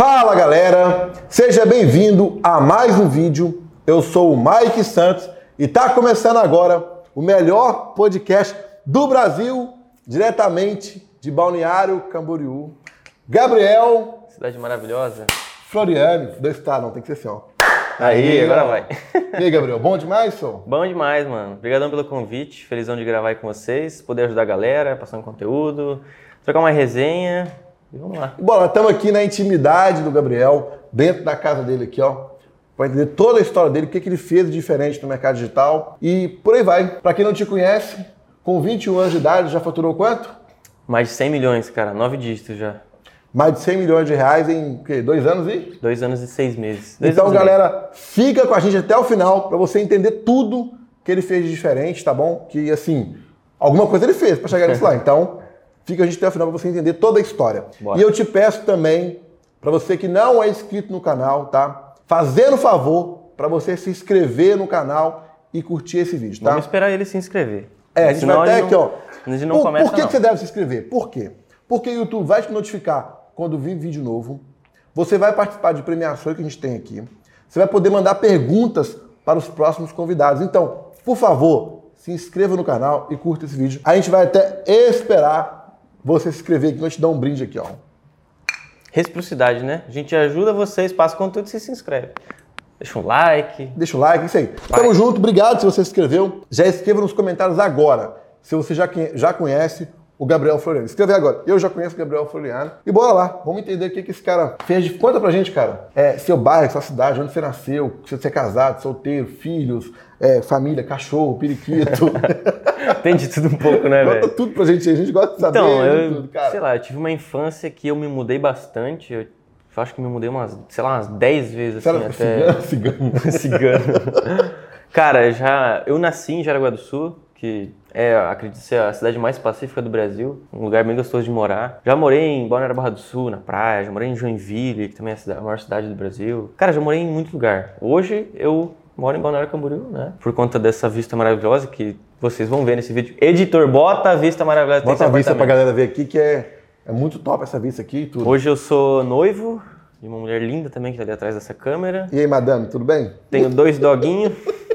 Fala galera, seja bem-vindo a mais um vídeo. Eu sou o Mike Santos e está começando agora o melhor podcast do Brasil, diretamente de Balneário Camboriú. Gabriel. Cidade maravilhosa. Floriane, dois tá, não, tem que ser assim, ó. Aí, agora vai. E aí, Gabriel, bom demais, senhor? Bom demais, mano. Obrigadão pelo convite. Felizão de gravar aí com vocês, poder ajudar a galera, passar um conteúdo, trocar uma resenha. E vamos lá. Bom, estamos aqui na intimidade do Gabriel, dentro da casa dele aqui, ó. Para entender toda a história dele, o que, que ele fez de diferente no mercado digital e por aí vai. Para quem não te conhece, com 21 anos de idade, já faturou quanto? Mais de 100 milhões, cara. Nove dígitos já. Mais de 100 milhões de reais em o quê? dois anos e? Dois anos e seis meses. Dois então, galera, fica com a gente até o final para você entender tudo que ele fez de diferente, tá bom? Que assim, alguma coisa ele fez para chegar nisso lá. Então, fica a gente até o final para você entender toda a história. Bora. E eu te peço também, para você que não é inscrito no canal, tá? Fazendo favor para você se inscrever no canal e curtir esse vídeo, tá? Vamos esperar ele se inscrever. É, a gente vai até aqui, não- ó. A gente não por, começa, por que, não. que você deve se inscrever? Por quê? Porque o YouTube vai te notificar quando vir vídeo novo. Você vai participar de premiações que a gente tem aqui. Você vai poder mandar perguntas para os próximos convidados. Então, por favor, se inscreva no canal e curta esse vídeo. A gente vai até esperar você se inscrever aqui. Nós te dar um brinde aqui, ó. Reciprocidade, né? A gente ajuda vocês, passa conteúdo e você se inscreve. Deixa um like. Deixa o like, isso aí. Tamo junto, obrigado se você se inscreveu. Já escreva nos comentários agora se você já, já conhece o Gabriel Floriano. Escreve agora. Eu já conheço o Gabriel Floriano. E bora lá, vamos entender o que, que esse cara fez. Conta pra gente, cara. É, seu bairro, sua cidade, onde você nasceu, se você é casado, solteiro, filhos, é, família, cachorro, periquito. Tem de tudo um pouco, né, Conta velho? tudo pra gente aí, a gente gosta de saber Então, eu, tudo, cara. sei lá, eu tive uma infância que eu me mudei bastante. Eu acho que me mudei umas, sei lá, umas 10 vezes, assim, até... cigano, cigano. Cigano. Cara, já eu nasci em Jaraguá do Sul, que é, acredito ser a cidade mais pacífica do Brasil, um lugar bem gostoso de morar. Já morei em Balneário Barra do Sul, na praia, já morei em Joinville, que também é a, cida- a maior cidade do Brasil. Cara, já morei em muito lugar. Hoje eu moro em Balneário Camboriú, né? Por conta dessa vista maravilhosa que vocês vão ver nesse vídeo. Editor, bota a vista maravilhosa Bota a vista pra galera ver aqui, que é, é muito top essa vista aqui e tudo. Hoje eu sou noivo de uma mulher linda também que tá ali atrás dessa câmera. E aí, madame, tudo bem? Tenho dois doguinhos.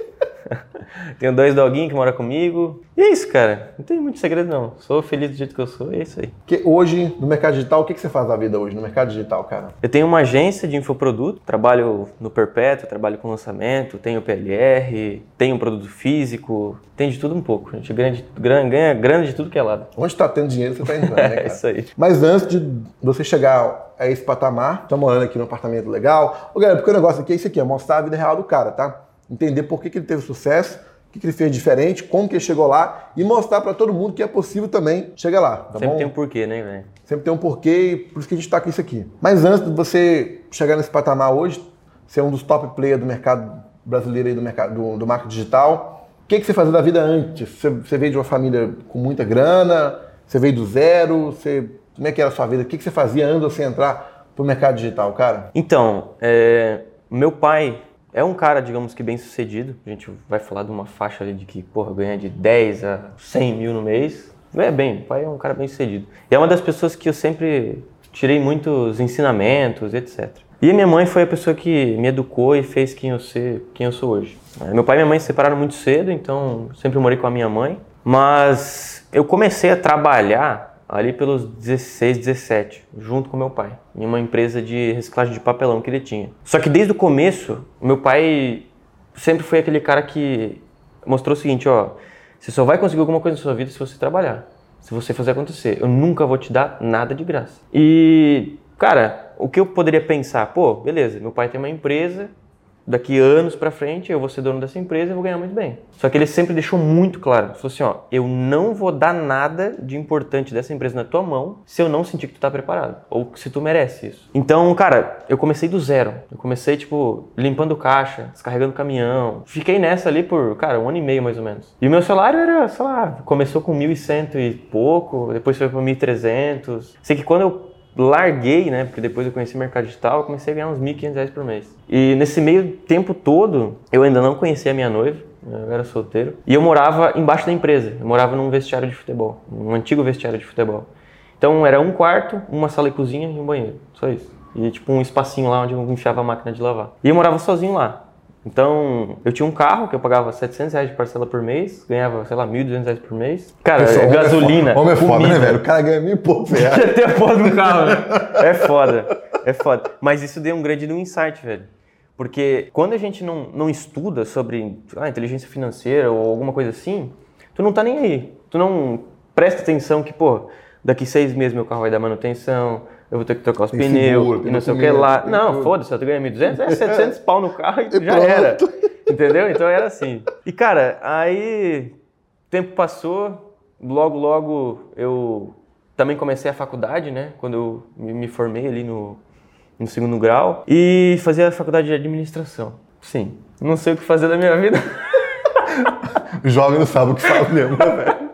Tenho dois doguinhos que moram comigo. E é isso, cara. Não tem muito segredo, não. Sou feliz do jeito que eu sou, é isso aí. Que hoje, no mercado digital, o que, que você faz da vida hoje no mercado digital, cara? Eu tenho uma agência de infoproduto, trabalho no Perpétuo, trabalho com lançamento, tenho PLR, tenho produto físico, tem de tudo um pouco. A gente ganha, ganha, grana de tudo que é lado. Onde tá tendo dinheiro, você tá entrando, né, É cara? isso aí. Mas antes de você chegar a esse patamar, tá morando aqui num apartamento legal. Ô, galera, porque o negócio aqui é isso aqui, é mostrar a vida real do cara, tá? Entender por que, que ele teve sucesso, o que, que ele fez diferente, como que ele chegou lá e mostrar pra todo mundo que é possível também chegar lá, tá Sempre bom? tem um porquê, né, velho? Sempre tem um porquê e por isso que a gente tá com isso aqui. Mas antes de você chegar nesse patamar hoje, ser um dos top players do mercado brasileiro aí, do mercado do, do marketing digital, o que, que você fazia da vida antes? Você, você veio de uma família com muita grana? Você veio do zero? Você, como é que era a sua vida? O que, que você fazia antes de você entrar pro mercado digital, cara? Então, é, meu pai é um cara, digamos que bem sucedido. A gente vai falar de uma faixa ali de que, porra, ganha de 10 a 100 mil no mês. É bem, meu pai é um cara bem sucedido. E é uma das pessoas que eu sempre tirei muitos ensinamentos, etc. E a minha mãe foi a pessoa que me educou e fez quem eu, ser, quem eu sou hoje. É, Meu pai e minha mãe se separaram muito cedo, então sempre morei com a minha mãe. Mas eu comecei a trabalhar ali pelos 16, 17, junto com meu pai, em uma empresa de reciclagem de papelão que ele tinha. Só que desde o começo, meu pai sempre foi aquele cara que mostrou o seguinte, ó, você só vai conseguir alguma coisa na sua vida se você trabalhar, se você fazer acontecer. Eu nunca vou te dar nada de graça. E, cara, o que eu poderia pensar? Pô, beleza, meu pai tem uma empresa, daqui anos pra frente eu vou ser dono dessa empresa e vou ganhar muito bem. Só que ele sempre deixou muito claro, falou assim, ó, eu não vou dar nada de importante dessa empresa na tua mão se eu não sentir que tu tá preparado ou se tu merece isso. Então, cara, eu comecei do zero. Eu comecei tipo limpando caixa, descarregando caminhão. Fiquei nessa ali por, cara, um ano e meio mais ou menos. E o meu salário era, sei lá, começou com 1.100 e pouco, depois foi para 1.300. Sei que quando eu larguei, né? Porque depois eu conheci o mercado digital, eu comecei a ganhar uns 1.500 reais por mês. E nesse meio tempo todo, eu ainda não conhecia a minha noiva, eu era solteiro, e eu morava embaixo da empresa. Eu morava num vestiário de futebol, um antigo vestiário de futebol. Então era um quarto, uma sala e cozinha e um banheiro, só isso. E tipo um espacinho lá onde eu enfiava a máquina de lavar. E eu morava sozinho lá. Então, eu tinha um carro que eu pagava 700 reais de parcela por mês, ganhava, sei lá, 1.200 reais por mês. Cara, Pessoal, homem é gasolina. foda. Homem é foda, né, velho? O cara ganha mil e pouco reais. Tem a porra do carro, né? É foda. É foda. Mas isso deu um grande insight, velho. Porque quando a gente não, não estuda sobre ah, inteligência financeira ou alguma coisa assim, tu não tá nem aí. Tu não presta atenção que, pô, daqui seis meses meu carro vai dar manutenção, eu vou ter que trocar os Tem pneus seguro, e não sei o que lá. Não, foda-se, eu ganhando 1.200, é 700 pau no carro e, E já pronto. era. Entendeu? Então era assim. E cara, aí o tempo passou, logo, logo eu também comecei a faculdade, né? Quando eu me me formei ali no, no segundo grau e fazia a faculdade de administração. Sim, não sei o que fazer da minha vida. O jovem não sabe o que fala mesmo, né, velho?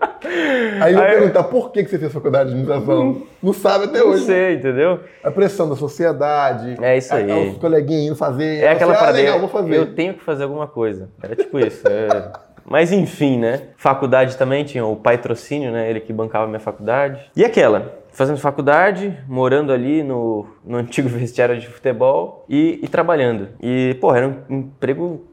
Aí Aí- perguntar por que que você fez faculdade de administração? Não sabe até Não hoje. sei, entendeu? A pressão da sociedade. É isso aí. Os coleguinhas indo fazer. É aquela ah, parada, vou fazer. eu tenho que fazer alguma coisa. Era tipo isso. é. Mas enfim, né? Faculdade também tinha o pai trocínio, né? Ele que bancava a minha faculdade. E aquela, fazendo faculdade, morando ali no, no antigo vestiário de futebol e, e trabalhando. E, porra, era um emprego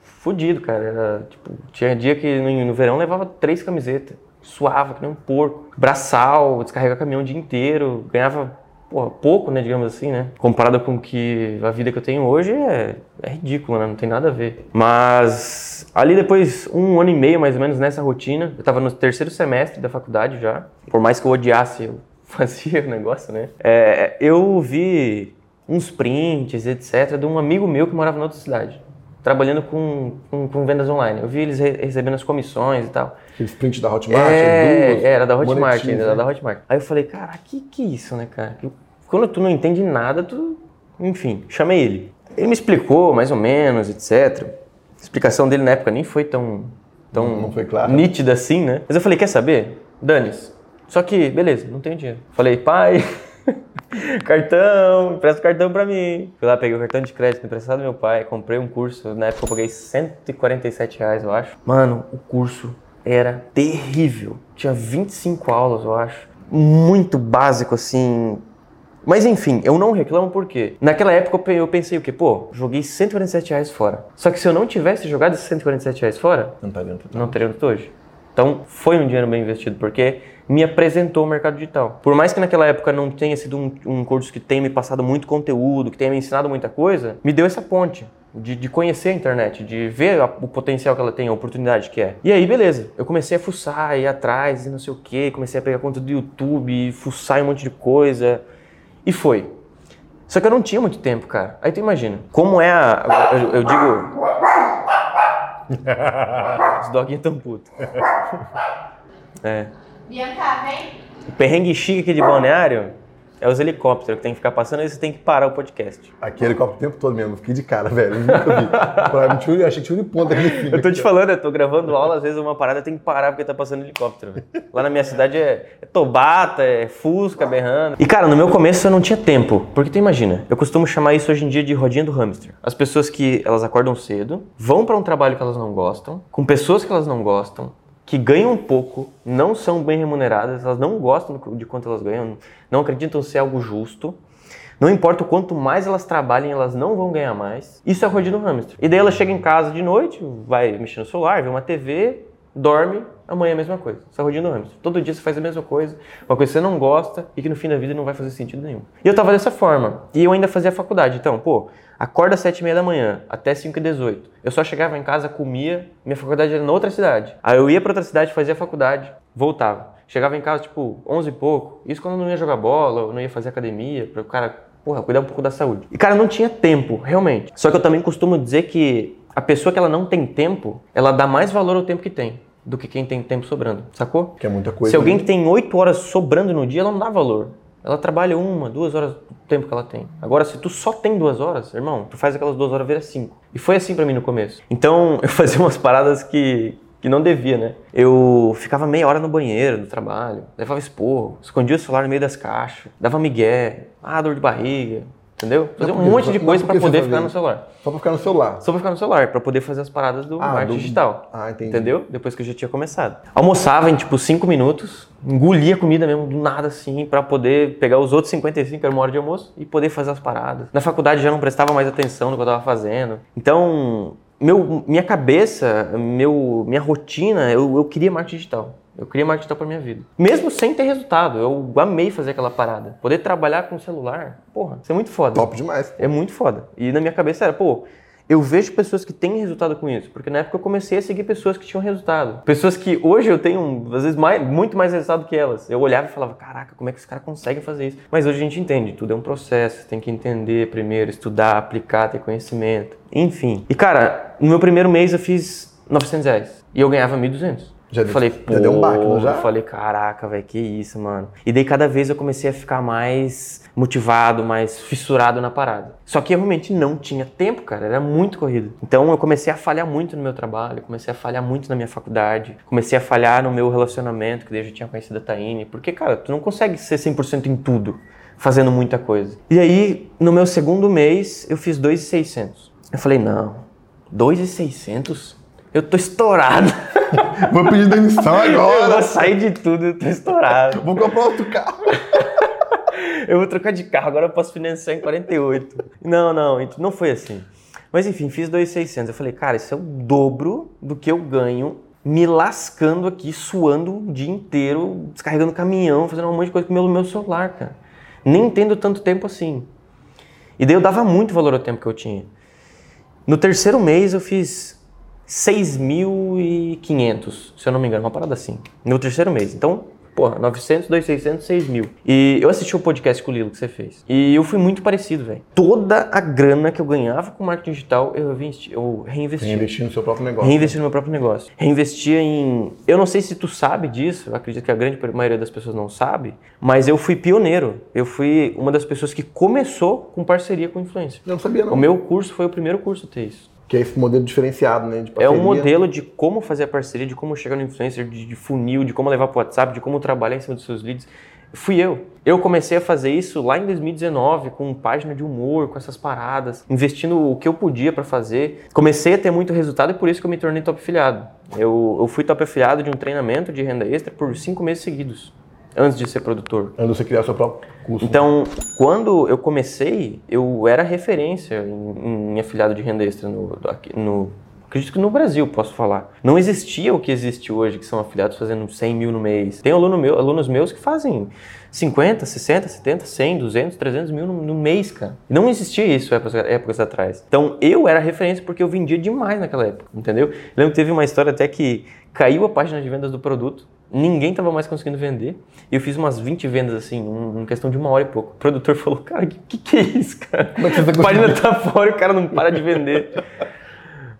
fudido, cara. Era, tipo, tinha dia que no, no verão levava três camisetas. Suava, que nem um porco. Braçal, descarregar caminhão o dia inteiro. Ganhava, porra, pouco, né, digamos assim, né? Comparado com que a vida que eu tenho hoje é, é ridícula, né? Não tem nada a ver. Mas ali depois, um ano e meio mais ou menos nessa rotina, eu tava no terceiro semestre da faculdade já. Por mais que eu odiasse, eu fazia o negócio, né? É, eu vi uns prints, etc., de um amigo meu que morava na outra cidade. Trabalhando com, com, com vendas online. Eu vi eles re- recebendo as comissões e tal. Aquele sprint da Hotmart, É, duas, era da Hotmart ainda, né? era da Hotmart. Aí eu falei, cara, que que é isso, né, cara? Quando tu não entende nada, tu... Enfim, chamei ele. Ele me explicou, mais ou menos, etc. A explicação dele na época nem foi tão, tão Não- não foi clara. nítida assim, né? Mas eu falei, quer saber? Dane-se. Só que, beleza, não tenho dinheiro. Falei, pai, cartão, empresta o cartão pra mim. Fui lá, peguei o cartão de crédito emprestado do meu pai, comprei um curso. Na época eu paguei 147 reais, eu acho. Mano, o curso era terrível. Tinha 25 aulas, eu acho. Muito básico, assim. Mas enfim, eu não reclamo porque naquela época eu pe- eu pensei o quê? Pô, joguei 147 reais fora. Só que se eu não tivesse jogado esses 147 reais fora, Não tá não teria onde tô hoje. Então, foi um dinheiro bem investido, porque me apresentou o mercado digital. Por mais que naquela época não tenha sido um, um curso que tenha me passado muito conteúdo, que tenha me ensinado muita coisa, me deu essa ponte de, de conhecer a internet, de ver a- o potencial que ela tem, a oportunidade que é. E aí, beleza. Eu comecei a fuçar, ir atrás e não sei o quê, comecei a pegar conta do YouTube, fuçar um monte de coisa. E foi. Só que eu não tinha muito tempo, cara. Aí tu imagina, como é a. Eu, eu digo. Os doguinhos tão putos. É. Bianca, vem. O perrengue chique aqui de balneário é os helicópteros que tem que ficar passando e você tem que parar o podcast. Aquele copo o tempo todo mesmo. Fiquei de cara, velho. Eu nunca vi. Pra eu achei que tinha um ponto aqui. Eu tô te falando, eu tô gravando aula, às vezes uma parada tem que parar porque tá passando helicóptero. velho. Lá na minha cidade é, é tobata, é fusca berrando. E cara, no meu começo eu não tinha tempo. Porque tu imagina, eu costumo chamar isso hoje em dia de rodinha do hamster. As pessoas que elas acordam cedo, vão pra um trabalho que elas não gostam, com pessoas que elas não gostam, que ganham pouco, não são bem remuneradas, elas não gostam de quanto elas ganham, não acreditam ser algo justo. Não importa o quanto mais elas trabalhem, elas não vão ganhar mais. Isso é do hamster. E daí ela chega em casa de noite, vai mexer no celular, vê uma TV, dorme, amanhã é a mesma coisa. Isso é do hamster. Todo dia você faz a mesma coisa, uma coisa que você não gosta e que no fim da vida não vai fazer sentido nenhum. E eu tava dessa forma. E eu ainda fazia faculdade. Então, pô, acorda às 7 e meia da manhã, até 5 e 18. Eu só chegava em casa, comia, minha faculdade era na outra cidade. Aí eu ia pra outra cidade, fazia faculdade, voltava. Chegava em casa, tipo, 11 e pouco. Isso quando eu não ia jogar bola, ou não ia fazer academia, para o cara, porra, cuidar um pouco da saúde. E, cara, eu não tinha tempo, realmente. Só que eu também costumo dizer que a pessoa que ela não tem tempo, ela dá mais valor ao tempo que tem do que quem tem tempo sobrando, sacou? Que é muita coisa. Se alguém né? que tem 8 horas sobrando no dia, ela não dá valor. Ela trabalha uma, duas horas do tempo que ela tem. Agora, se tu só tem duas horas, irmão, tu faz aquelas duas horas virar cinco. E foi assim pra mim no começo. Então, eu fazia umas paradas que, que não devia, né? Eu ficava meia hora no banheiro do trabalho, levava esporro, escondia o celular no meio das caixas, dava migué, ah, dor de barriga. Entendeu? Fazer um monte de coisa você poder ficar no celular. Só pra ficar no celular. Só pra ficar no celular, pra poder fazer as paradas do Ah, marketing do- digital. Ah, entendi. Entendeu? Depois que eu já tinha começado. Almoçava em tipo 5 minutos, engolia a comida mesmo, do nada assim, pra poder pegar os outros 55, que era uma hora de almoço, e poder fazer as paradas. Na faculdade já não prestava mais atenção no que eu tava fazendo. Então, meu, minha cabeça, meu, minha rotina, eu, eu queria marketing digital. Eu queria marketing digital pra minha vida. Mesmo sem ter resultado, eu amei fazer aquela parada. Poder trabalhar com o celular, porra, isso é muito foda. Top demais. É muito foda. E na minha cabeça era, pô, eu vejo pessoas que têm resultado com isso. Porque na época eu comecei a seguir pessoas que tinham resultado. Pessoas que hoje eu tenho, às vezes, mais, muito mais resultado que elas. Eu olhava e falava, caraca, como é que os caras conseguem fazer isso? Mas hoje a gente entende, tudo é um processo. Tem que entender primeiro, estudar, aplicar, ter conhecimento. Enfim. E cara, no meu primeiro mês eu fiz 900 reais. E eu ganhava 1.200. Já eu deu- falei, já pô, deu um baque, já? eu falei, caraca, velho, que isso, mano. E daí cada vez eu comecei a ficar mais motivado, mais fissurado na parada. Só que eu realmente não tinha tempo, cara, era muito corrido. Então eu comecei a falhar muito no meu trabalho, comecei a falhar muito na minha faculdade, comecei a falhar no meu relacionamento, que daí eu já tinha conhecido a Taine, porque, cara, tu não consegue ser 100% em tudo, fazendo muita coisa. E aí, no meu segundo mês, eu fiz 2,600. Eu falei, não, 2,600? Eu tô estourado. Vou pedir demissão Eu vou agora. sair de tudo, eu tô estourado. Vou comprar outro carro. Eu vou trocar de carro, agora eu posso financiar em 48. Não, não, não foi assim. Mas enfim, fiz 2,600. Eu falei, cara, isso é o dobro do que eu ganho me lascando aqui, suando o dia inteiro, descarregando caminhão, fazendo um monte de coisa com o meu, meu celular, cara. Nem tendo tanto tempo assim. E daí eu dava muito valor ao tempo que eu tinha. No terceiro mês eu fiz 6.500, se eu não me engano, uma parada assim. No terceiro mês. Então, porra, 900, 2.600, 6.000. E eu assisti o podcast com o Lilo que você fez. E eu fui muito parecido, velho. Toda a grana que eu ganhava com marketing digital, eu, investi, eu reinvesti. No seu próprio negócio. Reinvestir no meu próprio negócio. Reinvestia em. Eu não sei se tu sabe disso, acredito que a grande maioria das pessoas não sabe, mas eu fui pioneiro. Eu fui uma das pessoas que começou com parceria com influencer. Eu não sabia, não. O meu curso foi o primeiro curso a ter isso. Que é esse modelo diferenciado, né? De É um modelo de como fazer a parceria, de como chegar no influencer, de, de funil, de como levar para o WhatsApp, de como trabalhar em cima dos seus leads. Fui eu. Eu comecei a fazer isso lá em 2019, com página de humor, com essas paradas, investindo o que eu podia para fazer. Comecei a ter muito resultado e por isso que eu me tornei top afiliado. Eu, eu fui top afiliado de um treinamento de renda extra por cinco meses seguidos, antes de ser produtor. Antes de você criar seu próprio curso. Então, quando eu comecei, eu era referência em, em afiliado de renda extra no, no- Acredito que no Brasil, posso falar. Não existia o que existe hoje, que são afiliados fazendo 100 mil no mês. Tem aluno meu, alunos meus que fazem 50, 60, 70, 100, 200, 300 mil no, no mês, cara. Não existia isso épocas, épocas atrás. Então, eu era referência porque eu vendia demais naquela época, entendeu? Lembro que teve uma história até que caiu a página de vendas do produto, ninguém tava mais conseguindo vender. E eu fiz umas 20 vendas assim, em questão de uma hora e pouco. O produtor falou, cara, que que, que é isso, cara? Como é que você tá a página tá fora e o cara não para de vender.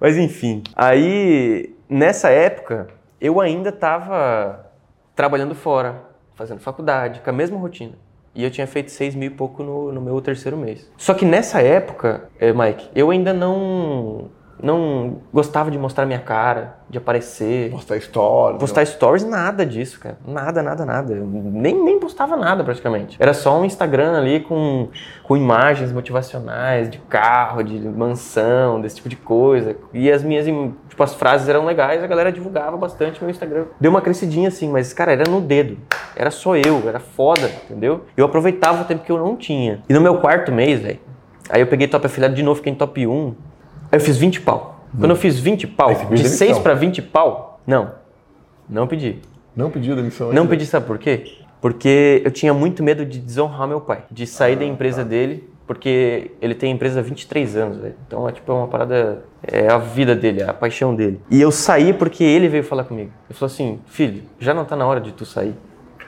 Mas enfim, aí nessa época eu ainda tava trabalhando fora, fazendo faculdade, com a mesma rotina. E eu tinha feito seis mil e pouco no, no meu terceiro mês. Só que nessa época, eh, Mike, eu ainda não, não gostava de mostrar minha cara, de aparecer. Postar história. Postar stories, nada disso, cara. Nada, nada, nada. Eu nem, nem postava nada praticamente. Era só um Instagram ali com, com imagens motivacionais de carro, de mansão, desse tipo de coisa. E as minhas, tipo, as frases eram legais, a galera divulgava bastante meu Instagram. Deu uma crescidinha assim, mas, cara, era no dedo. Era só eu, era foda, entendeu? Eu aproveitava o tempo que eu não tinha. E no meu quarto mês, velho, aí eu peguei top afiliado de novo, fiquei em top 1. Aí eu fiz 20 pau. Quando eu fiz 20 pau, de demissão. 6 para 20 pau, não. Não pedi. Não pediu demissão Não ainda? pedi, sabe por quê? Porque eu tinha muito medo de desonrar meu pai, de sair da empresa dele, porque ele tem a empresa há 23 anos, velho. Então é tipo é uma parada, é a vida dele, é a paixão dele. E eu saí porque ele veio falar comigo. Ele falou assim: "Filho, já não tá na hora de tu sair?"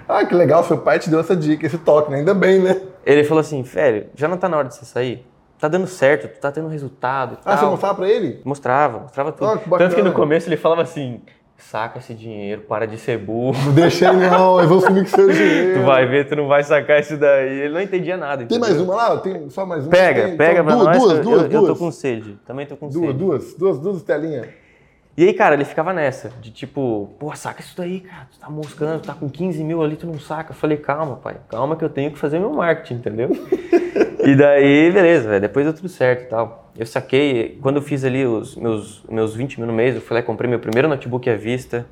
Ah, que legal, seu pai te deu essa dica, esse toque, né? Ainda bem, né? Ele falou assim: "Velho, já não tá na hora de você sair? Tá dando certo, tu tá tendo resultado e Ah, você tal." mostrava pra ele? Mostrava, mostrava tudo. Ah, que. Tanto que no começo ele falava assim: "Saca esse dinheiro, para de ser burro." Não deixa ele não, eu vou sumir com seu dinheiro. Tu vai ver, tu não vai sacar isso daí. Ele não entendia nada. Tem entendeu? mais uma lá? Tem só mais uma? Pega, Tem- pega só pra duas, nós. Duas, eu, duas, eu, duas. eu tô com sede. Também tô com Duas, sede. duas, duas, duas telinhas. E aí, cara, ele ficava nessa, de tipo, pô, saca isso daí, cara. Tu tá moscando, tu tá com 15 mil ali, tu não saca. Eu falei, calma, pai, calma que eu tenho que fazer meu marketing, entendeu? e daí, beleza, velho. Depois deu tudo certo e tal. Eu saquei, quando eu fiz ali os meus, meus 20 mil no mês, eu fui lá e comprei meu primeiro notebook à vista,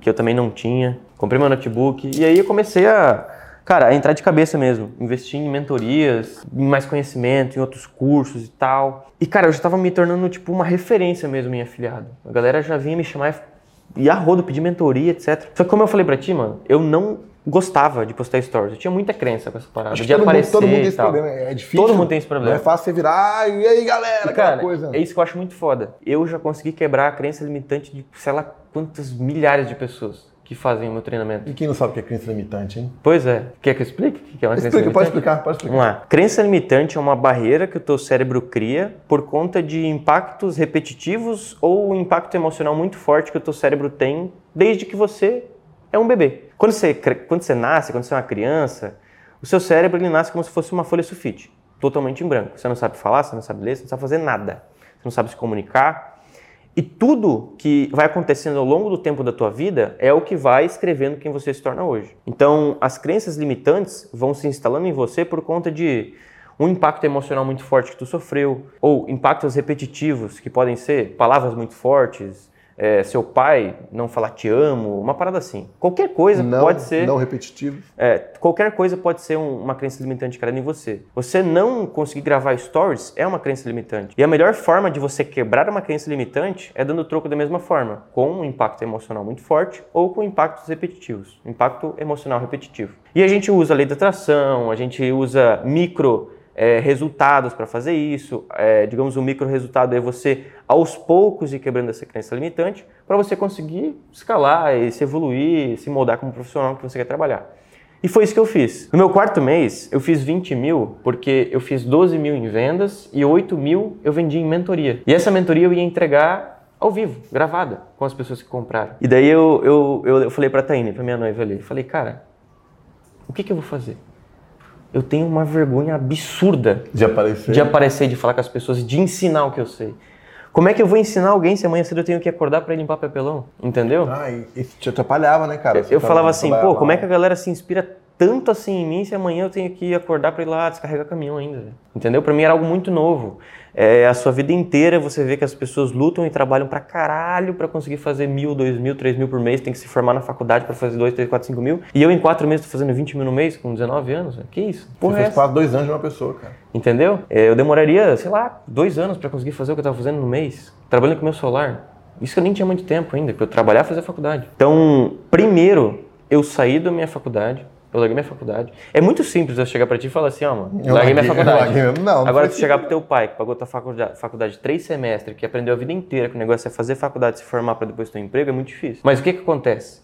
que eu também não tinha. Comprei meu notebook e aí eu comecei a, cara, a entrar de cabeça mesmo. Investir em mentorias, em mais conhecimento, em outros cursos e tal. E, cara, eu já tava me tornando, tipo, uma referência mesmo em afiliado. A galera já vinha me chamar e a rodo, pedir mentoria, etc. Só que como eu falei pra ti, mano, eu não gostava de postar stories. Eu tinha muita crença com essa parada. Acho de todo, mundo, aparecer todo mundo tem esse problema. É difícil. Todo mundo tem esse problema. Não é fácil você virar, "Ah, e aí galera, E, cara, coisa. é isso que eu acho muito foda. Eu já consegui quebrar a crença limitante de sei lá quantas milhares de pessoas que fazem o meu treinamento. E quem não sabe o que é crença limitante, hein? Pois é. Quer que eu explique o que é uma crença Explica, pode limitante? explicar, pode explicar. Vamos lá. Crença limitante é uma barreira que o teu cérebro cria por conta de impactos repetitivos ou um impacto emocional muito forte que o teu cérebro tem desde que você é um bebê. Quando você, quando você nasce, quando você é uma criança, o seu cérebro ele nasce como se fosse uma folha sulfite, totalmente em branco. Você não sabe falar, você não sabe ler, você não sabe fazer nada. Você não sabe se comunicar. E tudo que vai acontecendo ao longo do tempo da tua vida é o que vai escrevendo quem você se torna hoje. Então, as crenças limitantes vão se instalando em você por conta de um impacto emocional muito forte que tu sofreu, ou impactos repetitivos, que podem ser palavras muito fortes, é, seu pai não falar te amo, uma parada assim. Qualquer coisa Não, pode ser. não repetitivo. É, qualquer coisa pode ser um- uma crença limitante criada em você. Você não conseguir gravar stories é uma crença limitante. E a melhor forma de você quebrar uma crença limitante é dando troco da mesma forma, com um impacto emocional muito forte ou com impactos repetitivos, impacto emocional repetitivo. E a gente usa a lei da atração, a gente usa micro é, resultados para fazer isso. É, digamos, o micro resultado é você, aos poucos, ir quebrando essa crença limitante para você conseguir escalar e se evoluir, se moldar como profissional que você quer trabalhar. E foi isso que eu fiz. No meu quarto mês, eu fiz 20 mil, porque eu fiz 12 mil em vendas e 8 mil eu vendi em mentoria. E essa mentoria eu ia entregar ao vivo, gravada, com as pessoas que compraram. E daí eu, eu, eu, eu falei pra Taine, pra minha noiva ali, falei, cara, o que, que eu vou fazer? Eu tenho uma vergonha absurda De aparecer. de aparecer, de falar com as pessoas, de ensinar o que eu sei. Como é que eu vou ensinar alguém se amanhã cedo eu tenho que acordar para limpar papelão? Entendeu? Ah, e isso te atrapalhava, né, cara? Você eu falava assim, pô, como é que a galera se inspira tanto assim em mim se amanhã eu tenho que acordar para ir lá descarregar caminhão ainda? Entendeu? Para mim era algo muito novo. É, a sua vida inteira você vê que as pessoas lutam e trabalham pra caralho para conseguir fazer mil, dois mil, três mil por mês, tem que se formar na faculdade para fazer dois, três, quatro, cinco mil. E eu em quatro meses tô fazendo 20 mil no mês com 19 anos. Que isso? Você Porra, é fez quase dois anos de uma pessoa, cara. Entendeu? É, Eu demoraria, sei lá, dois anos para conseguir fazer o que eu estava fazendo no mês, trabalhando com meu celular. Isso que eu nem tinha muito tempo ainda, porque eu trabalhava e fazia faculdade. Então, primeiro, eu saí da minha faculdade, eu larguei minha faculdade. É muito simples eu chegar para ti e falar assim, ó, mano, Eu larguei minha larguei- faculdade. eu larguei- não, Agora, tu chegar pro teu pai, que pagou tua faculdade, faculdade três semestres, que aprendeu a vida inteira, que o negócio é fazer faculdade, se formar para depois ter um emprego, é muito difícil. Mas o que que acontece?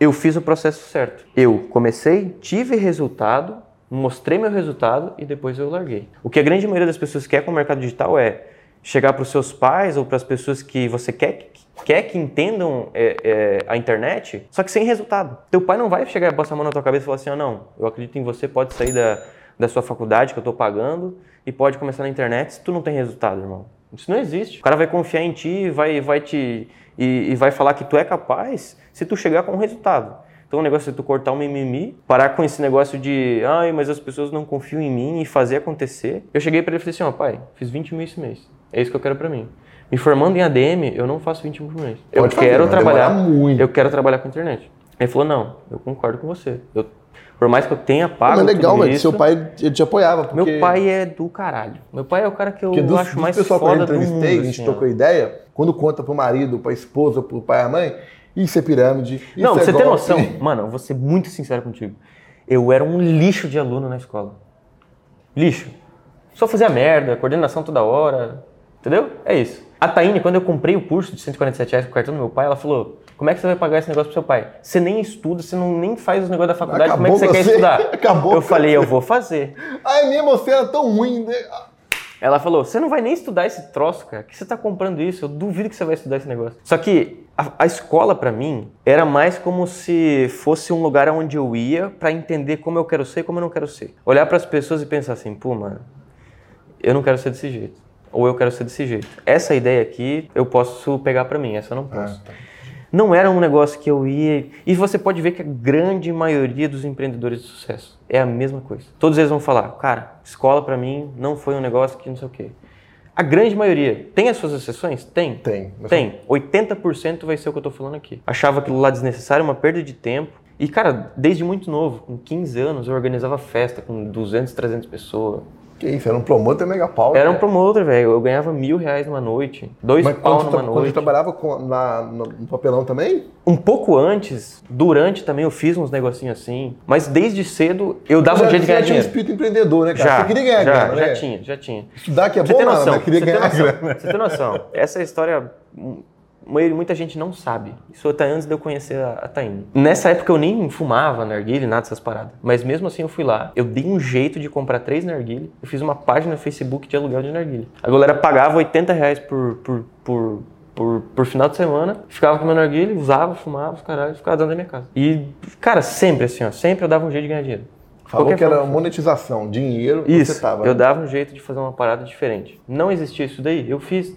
eu fiz o processo certo. Eu comecei, tive resultado, mostrei meu resultado e depois eu larguei. O que a grande maioria das pessoas quer com o mercado digital é chegar para os seus pais ou para as pessoas que você quer, quer que entendam é, é, a internet, só que sem resultado. Teu pai não vai chegar e botar a mão na tua cabeça e falar assim, ah, não, eu acredito em você, pode sair da, da sua faculdade que eu estou pagando e pode começar na internet se tu não tem resultado, irmão. Isso não existe. O cara vai confiar em ti, vai, vai te e, e vai falar que tu é capaz se tu chegar com um resultado. Então o negócio é tu cortar o mimimi, parar com esse negócio de ai, mas as pessoas não confiam em mim e fazer acontecer. Eu cheguei para ele e falei assim, ó, pai, fiz 20 mil esse mês. É isso que eu quero para mim. Me formando em ADM, eu não faço 20 mil por mês. Eu Pode fazer, quero trabalhar muito. Eu quero trabalhar com internet. Ele falou, não, eu concordo com você. Eu, por mais que eu tenha pago Mas legal, tudo velho. Seu pai ele te apoiava. Porque, meu pai é do caralho. Meu pai é o cara que eu porque acho mais pessoal que eu foda do entrevistei, mundo. a gente assim, trocou ideia, quando conta pro marido, pra esposa, pro pai e a mãe, isso é pirâmide. Isso Não, é você tem golpe. noção? Mano, eu vou ser muito sincero contigo. Eu era um lixo de aluno na escola. Lixo. Só fazia merda, coordenação toda hora. Entendeu? É isso. A Taine, quando eu comprei o curso de 147 reais com o cartão do meu pai, ela falou: Como é que você vai pagar esse negócio pro seu pai? Você nem estuda, você não, nem faz os negócios da faculdade, como é que você, Acabou quer estudar? Acabou eu falei: você. Eu vou fazer. Ai, mesmo você era tão ruim. né? Ela falou: Você não vai nem estudar esse troço, cara. Que você tá comprando isso? Eu duvido que você vai estudar esse negócio. Só que a, a escola, pra mim, era mais como se fosse um lugar onde eu ia pra entender como eu quero ser e como eu não quero ser. Olhar pras pessoas e pensar assim: Pô, mano, eu não quero ser desse jeito. Ou eu quero ser desse jeito. Essa ideia aqui eu posso pegar pra mim, essa eu não posso. Ah, tá. Não era um negócio que eu ia. E você pode ver que a grande maioria dos empreendedores de sucesso é a mesma coisa. Todos eles vão falar, cara, escola para mim não foi um negócio que não sei o quê. A grande maioria. Tem as suas exceções? Tem. Tem. Tem. 80% vai ser o que eu tô falando aqui. Achava aquilo lá desnecessário, uma perda de tempo. E, cara, desde muito novo, com 15 anos, eu organizava festa com 200, 300 pessoas. Que isso, era um promotor mega pau. Era um né? promotor, velho. Eu ganhava mil reais numa noite, dois Mas pau numa tra- quando você noite. trabalhava com- na, no, papelão também? Um pouco antes, durante também, eu fiz uns negocinhos assim. Mas desde cedo, eu dava já, um jeito de já ganhar tinha um dinheiro. espírito empreendedor, né, cara? Já, você queria ganhar já, grana, já né? tinha, já tinha. Estudar que é você bom, não, noção, mas queria ganhar noção, grana. você ter noção. Essa história, hum, maioria- muita gente não sabe. Isso até antes de eu conhecer a, a Taine. Nessa época eu nem fumava narguile, nada dessas paradas. Mas mesmo assim eu fui lá, eu dei um jeito de comprar três narguile. Eu fiz uma página no Facebook de aluguel de narguile. A galera pagava 80 reais por, por, por, por, por final de semana, ficava com meu narguile, usava, fumava, os caralho, ficava dentro da minha casa. E, cara, sempre assim, ó, sempre eu dava um jeito de ganhar dinheiro. Falou Qualquer que era forma. monetização, dinheiro, Isso, você tava. eu dava um jeito de fazer uma parada diferente. Não existia isso daí, eu fiz,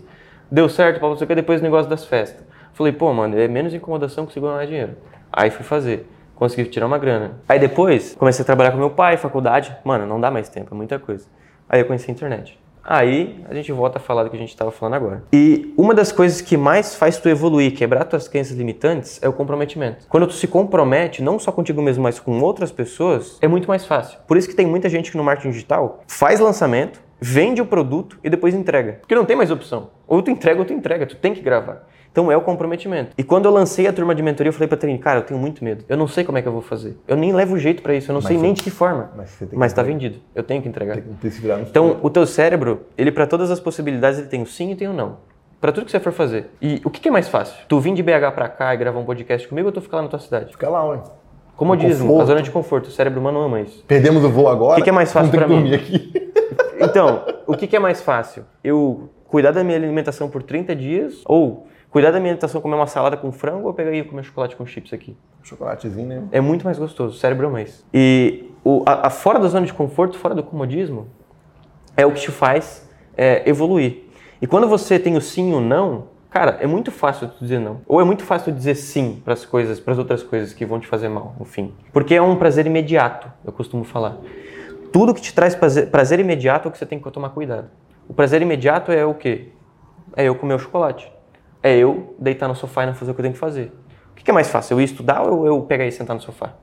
deu certo, pra você que depois o negócio das festas. Falei, pô, mano, é menos incomodação, consigo ganhar mais dinheiro. Aí fui fazer, consegui tirar uma grana. Aí depois, comecei a trabalhar com meu pai, faculdade. Mano, não dá mais tempo, é muita coisa. Aí eu conheci a internet. Aí a gente volta a falar do que a gente estava falando agora. E uma das coisas que mais faz tu evoluir, quebrar tuas crenças limitantes, é o comprometimento. Quando tu se compromete, não só contigo mesmo, mas com outras pessoas, é muito mais fácil. Por isso que tem muita gente que no marketing digital faz lançamento, vende o produto e depois entrega. Porque não tem mais opção. Ou tu entrega ou tu entrega, tu tem que gravar. Então é o comprometimento. E quando eu lancei a turma de mentoria, eu falei pra Trini, cara, eu tenho muito medo. Eu não sei como é que eu vou fazer. Eu nem levo jeito pra isso, eu não sei você- nem de que forma. mas você Mas tá vendido. Eu tenho que entregar. Tem que Então, o teu cérebro, ele para todas as possibilidades, ele tem o sim e tem o não. Pra tudo que você for fazer. E o que, que é mais fácil? Tu vir de BH pra cá e gravar um podcast comigo ou tu ficar lá na tua cidade? Fica lá, ué. Comodismo, conforto. a zona de conforto. O cérebro humano ama isso. Perdemos o voo agora. O que que é mais fácil que mim? aqui. Então, o que, que é mais fácil? Eu cuidar da minha alimentação por 30 dias ou cuidar da minha alimentação, comer uma salada com frango ou pegar e comer chocolate com chips aqui? Chocolatezinho, né? É muito mais gostoso, o cérebro ama isso. E o, a, a fora da zona de conforto, fora do comodismo, é o que te faz é, evoluir. E quando você tem o sim e o não, cara, é muito fácil tu dizer não. Ou é muito fácil tu dizer sim para as coisas, para as outras coisas que vão te fazer mal, no fim. Porque é um prazer imediato, eu costumo falar. Tudo que te traz prazer, prazer imediato é o que você tem que tomar cuidado. O prazer imediato é o quê? É eu comer o chocolate. É eu deitar no sofá e não fazer o que eu tenho que fazer. O que é mais fácil? Eu ir estudar ou eu pegar e sentar no sofá?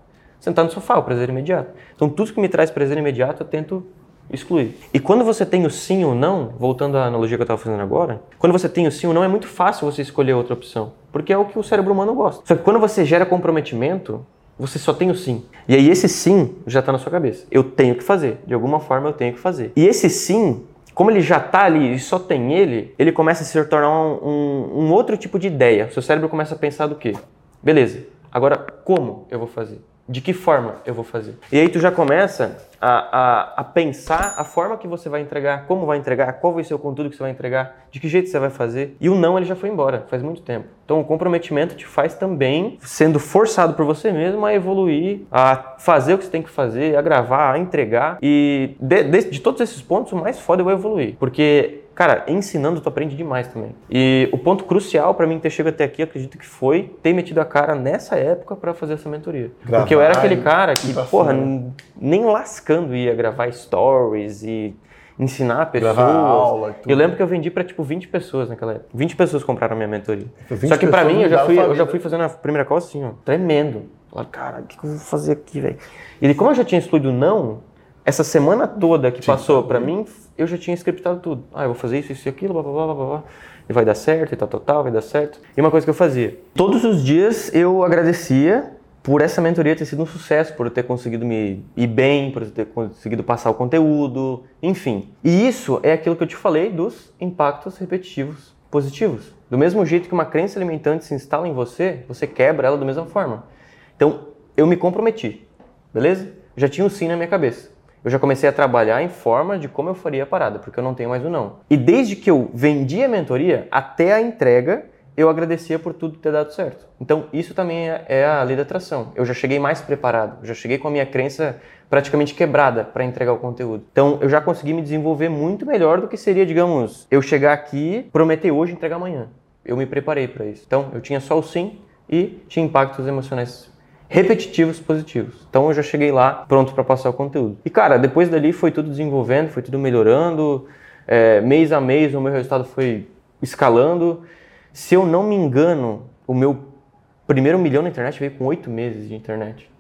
Sentar no sofá, o prazer imediato. Então, tudo que me traz prazer imediato, eu tento excluir. E quando você tem o sim ou não, voltando à analogia que eu estava fazendo agora, quando você tem o sim ou não, é muito fácil você escolher outra opção. Porque é o que o cérebro humano gosta. Só que quando você gera comprometimento, você só tem o sim. E aí esse sim já está na sua cabeça. Eu tenho que fazer. De alguma forma eu tenho que fazer. E esse sim, como ele já está ali e só tem ele, ele começa a se tornar um, um- um outro tipo de ideia. O seu cérebro começa a pensar do quê? Beleza, agora como eu vou fazer? De que forma eu vou fazer? E aí tu já começa a, a, a pensar a forma que você vai entregar, como vai entregar, qual vai ser o conteúdo que você vai entregar, de que jeito você vai fazer. E o não ele já foi embora, faz muito tempo. Então o comprometimento te faz também, sendo forçado por você mesmo, a evoluir, a fazer o que você tem que fazer, a gravar, a entregar. E de, de, de todos esses pontos, o mais foda é o evoluir. Porque Cara, ensinando tu aprende demais também. E o ponto crucial pra mim ter chegado até aqui, acredito que foi ter metido a cara nessa época pra fazer essa mentoria. Gravar Porque eu era aquele cara que, porra, nem lascando ia gravar stories e ensinar pessoas. Gravar aula. Eu lembro que eu vendi pra tipo 20 pessoas naquela época. 20 pessoas compraram a minha mentoria. 20 Só que pra pessoas mim eu já fui, eu já fui fazendo a primeira call assim, ó, tremendo. Falei, cara, o que, que eu vou fazer aqui, velho? E como eu já tinha excluído não, essa semana toda que passou pra mim, eu já tinha scriptado tudo. Ah, eu vou fazer isso, isso e aquilo, blá, blá, blá, blá, blá. E vai dar certo, e tal, tal, tal, vai dar certo. E uma coisa que eu fazia. Todos os dias eu agradecia por essa mentoria ter sido um sucesso, por eu ter conseguido me ir bem, por eu ter conseguido passar o conteúdo, enfim. E isso é aquilo que eu te falei dos impactos repetitivos positivos. Do mesmo jeito que uma crença alimentante se instala em você, você quebra ela da mesma forma. Então, eu me comprometi, beleza? Já tinha um sim na minha cabeça. Eu já comecei a trabalhar em forma de como eu faria a parada, porque eu não tenho mais o não. E desde que eu vendi a mentoria até a entrega, eu agradecia por tudo ter dado certo. Então, isso também é- é a lei da atração. Eu já cheguei mais preparado, já cheguei com a minha crença praticamente quebrada para entregar o conteúdo. Então, eu já consegui me desenvolver muito melhor do que seria, digamos, eu chegar aqui, prometer hoje entregar amanhã. Eu me preparei para isso. Então, eu tinha só o sim e tinha impactos emocionais repetitivos positivos. Então eu já cheguei lá pronto para passar o conteúdo. E cara, depois dali foi tudo desenvolvendo, foi tudo melhorando. É, mês a mês o meu resultado foi escalando. Se eu não me engano, o meu primeiro milhão na internet veio com oito meses de internet.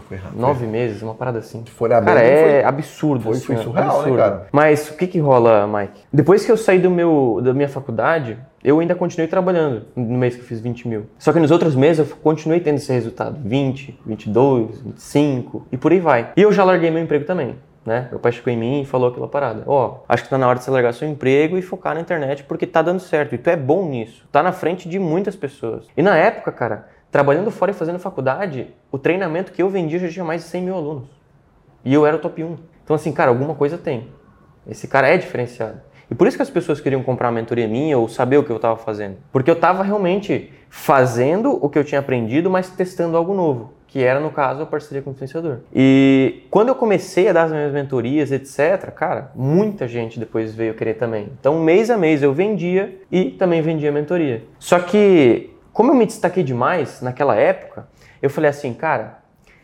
Foi rápido. Nove meses, uma parada assim. Cara, é foi- absurdo. foi- assim, foi ó, surreal, né, absurdo. cara? Mas o que que rola, Mike? Depois que eu saí do meu, da minha faculdade, eu ainda continuei trabalhando no mês que eu fiz 20 mil. Só que nos outros meses eu continuei tendo esse resultado. 20, 22, 25 e por aí vai. E eu já larguei meu emprego também. Né? Meu pai chegou em mim e falou aquela parada. Ó, acho que tá na hora de você largar seu emprego e focar na internet porque tá dando certo. E tu é bom nisso. Tá na frente de muitas pessoas. E na época, cara, trabalhando fora e fazendo faculdade, o treinamento que eu vendia já tinha mais de 100 mil alunos. E eu era o top 1. Então, assim, cara, alguma coisa tem. Esse cara é diferenciado. E por isso que as pessoas queriam comprar uma mentoria minha ou saber o que eu estava fazendo. Porque eu estava realmente fazendo o que eu tinha aprendido, mas testando algo novo. Que era, no caso, a parceria com o influenciador. E quando eu comecei a dar as minhas mentorias, etc., cara, muita gente depois veio querer também. Então, mês a mês eu vendia e também vendia mentoria. Só que, como eu me destaquei demais naquela época, eu falei assim, cara,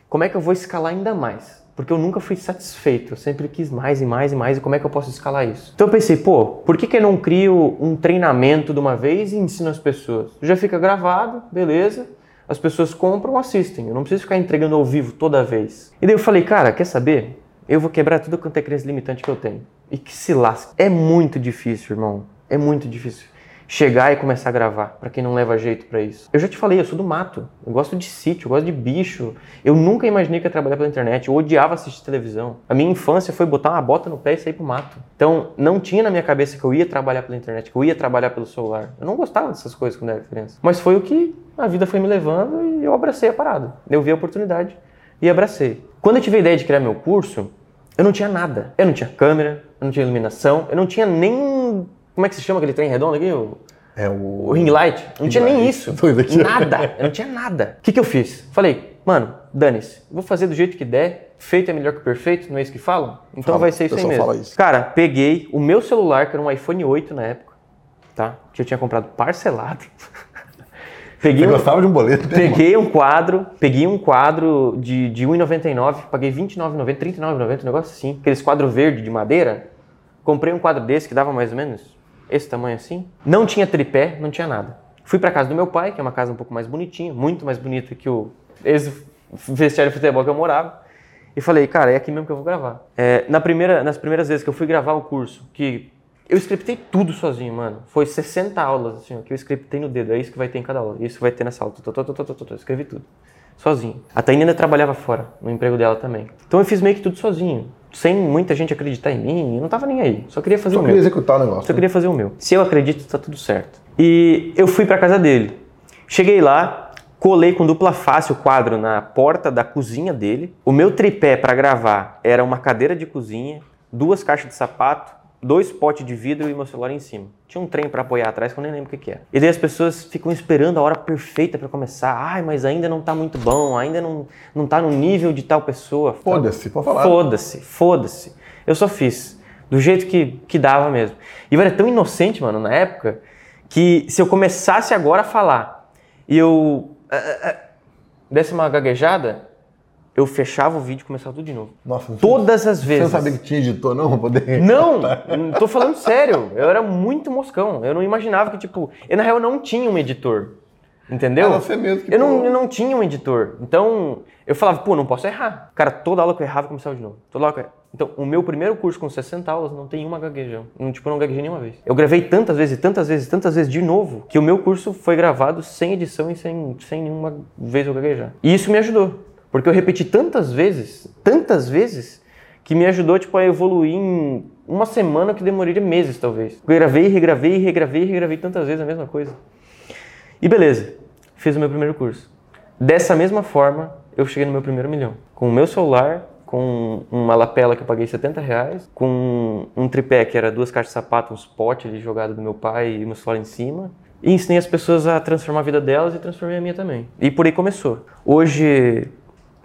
como é que eu vou escalar ainda mais? Porque eu nunca fui satisfeito, eu sempre quis mais e mais e mais, e como é que eu posso escalar isso? Então eu pensei, pô, por que, que eu não crio um treinamento de uma vez e ensino as pessoas? Já fica gravado, beleza, as pessoas compram, assistem, eu não preciso ficar entregando ao vivo toda vez. E daí eu falei, cara, quer saber? Eu vou quebrar tudo quanto é crença limitante que eu tenho. E que se lasque. É muito difícil, irmão, é muito difícil chegar e começar a gravar, pra quem não leva jeito pra isso. Eu já te falei, eu sou do mato. Eu gosto de sítio, eu gosto de bicho. Eu nunca imaginei que ia trabalhar pela internet. Eu odiava assistir televisão. A minha infância foi botar uma bota no pé e sair pro mato. Então, não tinha na minha cabeça que eu ia trabalhar pela internet, que eu ia trabalhar pelo celular. Eu não gostava dessas coisas quando era criança. Mas foi o que a vida foi me levando e eu abracei a parada. Eu vi a oportunidade e abracei. Quando eu tive a ideia de criar meu curso, eu não tinha nada. Eu não tinha câmera, eu não tinha iluminação, eu não tinha nem como é que se chama aquele trem redondo aqui? O, É o. o ring light. Não tinha nem light. isso. Doido aqui. Nada. Eu não tinha nada. O que, que eu fiz? Falei, mano, dane-se. Vou fazer do jeito que der. Feito é melhor que perfeito, não é isso que falam? Então Fala, vai ser isso aí mesmo. isso. Cara, peguei o meu celular, que era um iPhone 8 na época, tá? Que eu tinha comprado parcelado. peguei Você um, gostava de um boleto, né? Peguei um quadro, peguei um quadro de, de 1,99, paguei R$29,90, R$39,90, um negócio assim. Aqueles quadros verde de madeira. Comprei um quadro desse que dava mais ou menos esse tamanho assim. Não tinha tripé, não tinha nada. Fui pra casa do meu pai, que é uma casa um pouco mais bonitinha, muito mais bonita que o ex-vestiário de futebol que eu morava. E falei, cara, é aqui mesmo que eu vou gravar. É, na primeira, nas primeiras vezes que eu fui gravar o curso, que eu scriptei tudo sozinho, mano. Foi 60 aulas, assim, que eu scriptei no dedo. É isso que vai ter em cada aula. Isso vai ter nessa aula. Tô, tô, tô, tô, tô. Escrevi tudo. Sozinho. A Taina ainda trabalhava fora, no emprego dela também. Então eu fiz meio que tudo sozinho. Sem muita gente acreditar em mim. Eu não tava nem aí. Só queria fazer Só o queria meu. executar o negócio. Só queria fazer o meu. Se eu acredito, tá tudo certo. E eu fui pra casa dele. Cheguei lá, colei com dupla face o quadro na porta da cozinha dele. O meu tripé pra gravar era uma cadeira de cozinha, duas caixas de sapato, dois potes de vidro e meu celular em cima. Tinha um trem pra apoiar atrás que eu nem lembro o que que era. E daí as pessoas ficam esperando a hora perfeita pra começar. Ai, mas ainda não tá muito bom, ainda não, não tá no nível de tal pessoa. Foda-se, pode falar. Foda-se, foda-se. Eu só fiz. Do jeito que, que dava mesmo. E eu era tão inocente, mano, na época, que se eu começasse agora a falar e eu ah, ah, desse uma gaguejada, eu fechava o vídeo e começava tudo de novo. Nossa, Todas as Você vezes. não sabia que tinha editor, não? Pra poder... Não, tô falando sério. Eu era muito moscão. Eu não imaginava que, tipo, eu na real não tinha um editor. Entendeu? Ah, você mesmo que, eu, não, eu não tinha um editor. Então, eu falava, pô, não posso errar. Cara, toda aula que eu errava, eu começava de novo. Toda aula que eu errava. Então, o meu primeiro curso com 60 aulas não tem uma gaguejão. Não, tipo, não gaguejei nenhuma vez. Eu gravei tantas vezes, tantas vezes, tantas vezes de novo, que o meu curso foi gravado sem edição e sem, sem nenhuma vez eu gaguejar. E isso me ajudou. Porque eu repeti tantas vezes, tantas vezes, que me ajudou, tipo, a evoluir em uma semana que demoraria meses, talvez. Gravei, regravei, regravei, regravei tantas vezes a mesma coisa. E beleza, fiz o meu primeiro curso. Dessa mesma forma, eu cheguei no meu primeiro milhão. Com o meu celular, com uma lapela que eu paguei 70 reais, com um tripé que era duas caixas de sapato, uns potes ali jogado do meu pai e meu celular em cima. E ensinei as pessoas a transformar a vida delas e transformei a minha também. E por aí começou. Hoje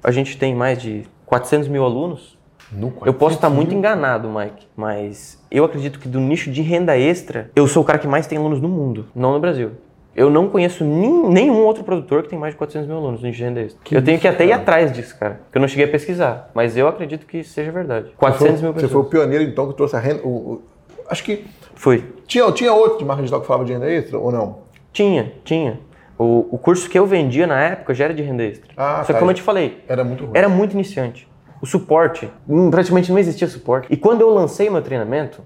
a gente tem mais de 400 mil alunos. No Eu posso estar 400 muito mil. enganado, Mike, mas eu acredito que do nicho de renda extra, eu sou o cara que mais tem alunos no mundo, não no Brasil. Eu não conheço nenhum outro produtor que tem mais de 400 mil alunos no engenharia renda extra. Que eu tenho que até ir cara. atrás disso, cara. Porque eu não cheguei a pesquisar. Mas eu acredito que seja verdade. 400 mil Você pessoas. foi o pioneiro, então, que trouxe a renda. o- o- acho que. Fui. Tinha, tinha outro de marca digital que falava de renda extra ou não? Tinha, tinha. O, o curso que eu vendia na época já era de renda extra. Ah, Só que tá. como eu te falei, Era muito ruim. era muito iniciante. O suporte, hum, praticamente não existia suporte. E quando eu lancei meu treinamento,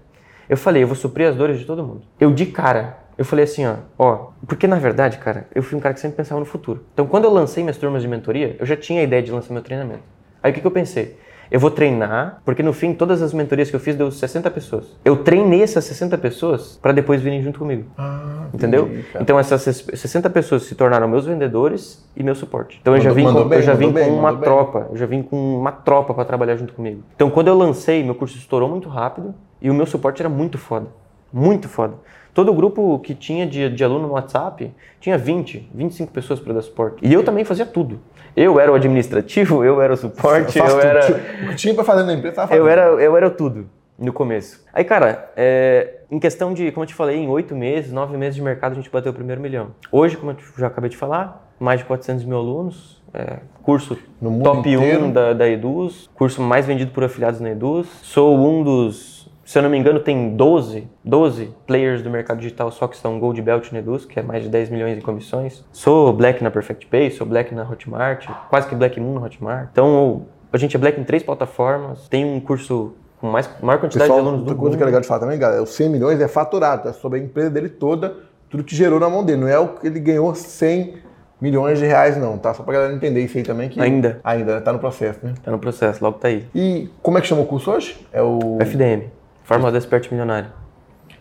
eu falei, eu vou suprir as dores de todo mundo. Eu de cara, eu falei assim, ó, ó, porque na verdade, cara, eu fui um cara que sempre pensava no futuro. Então quando eu lancei minhas turmas de mentoria, eu já tinha a ideia de lançar meu treinamento. Aí o que, que eu pensei? Eu vou treinar, porque no fim todas as mentorias que eu fiz deu 60 pessoas. Eu treinei essas 60 pessoas para depois virem junto comigo. Ah, Entendeu? entendi, cara. Então essas 60 pessoas se tornaram meus vendedores e meu suporte. Então eu já Mandou- vim com, mandou bem, eu já vim mandou bem, com uma mandou bem. tropa, eu já vim com uma tropa para trabalhar junto comigo. Então quando eu lancei, meu curso estourou muito rápido e o meu suporte era muito foda. Muito foda. Todo o grupo que tinha de, de aluno no WhatsApp tinha 20, 25 pessoas para dar suporte. E eu também fazia tudo. Eu era o administrativo, eu era o suporte, eu tudo. era O que tinha pra fazer na empresa, tava fazendo. eu era, eu era tudo no começo. Aí, cara, é, em questão de, como eu te falei, em oito meses, nove meses de mercado, a gente bateu o primeiro milhão. Hoje, como eu já acabei de falar, mais de 400 mil alunos, é, curso top inteiro. 1 da, da Eduz, curso mais vendido por afiliados na Eduz. Sou um dos, se eu não me engano, tem 12, 12 players do mercado digital só que estão Gold Belt na Eduz, que é mais de 10 milhões em comissões. Sou Black na Perfect Pay, sou Black na Hotmart, quase que Black Moon na Hotmart. Então, a gente é Black em três plataformas, tem um curso com mais, maior quantidade Pessoal, de alunos do coisa mundo. que é legal de falar também, galera, os 100 milhões é faturado, é sobre a empresa dele toda, tudo que gerou na mão dele. Não é o que ele ganhou 100 milhões de reais, não, tá? Só pra galera entender isso aí também. Que Ainda. Ainda, né? tá no processo, né? Tá no processo, logo tá aí. E como é que chama o curso hoje? É o... FDM, Fórmula do Expert Milionário.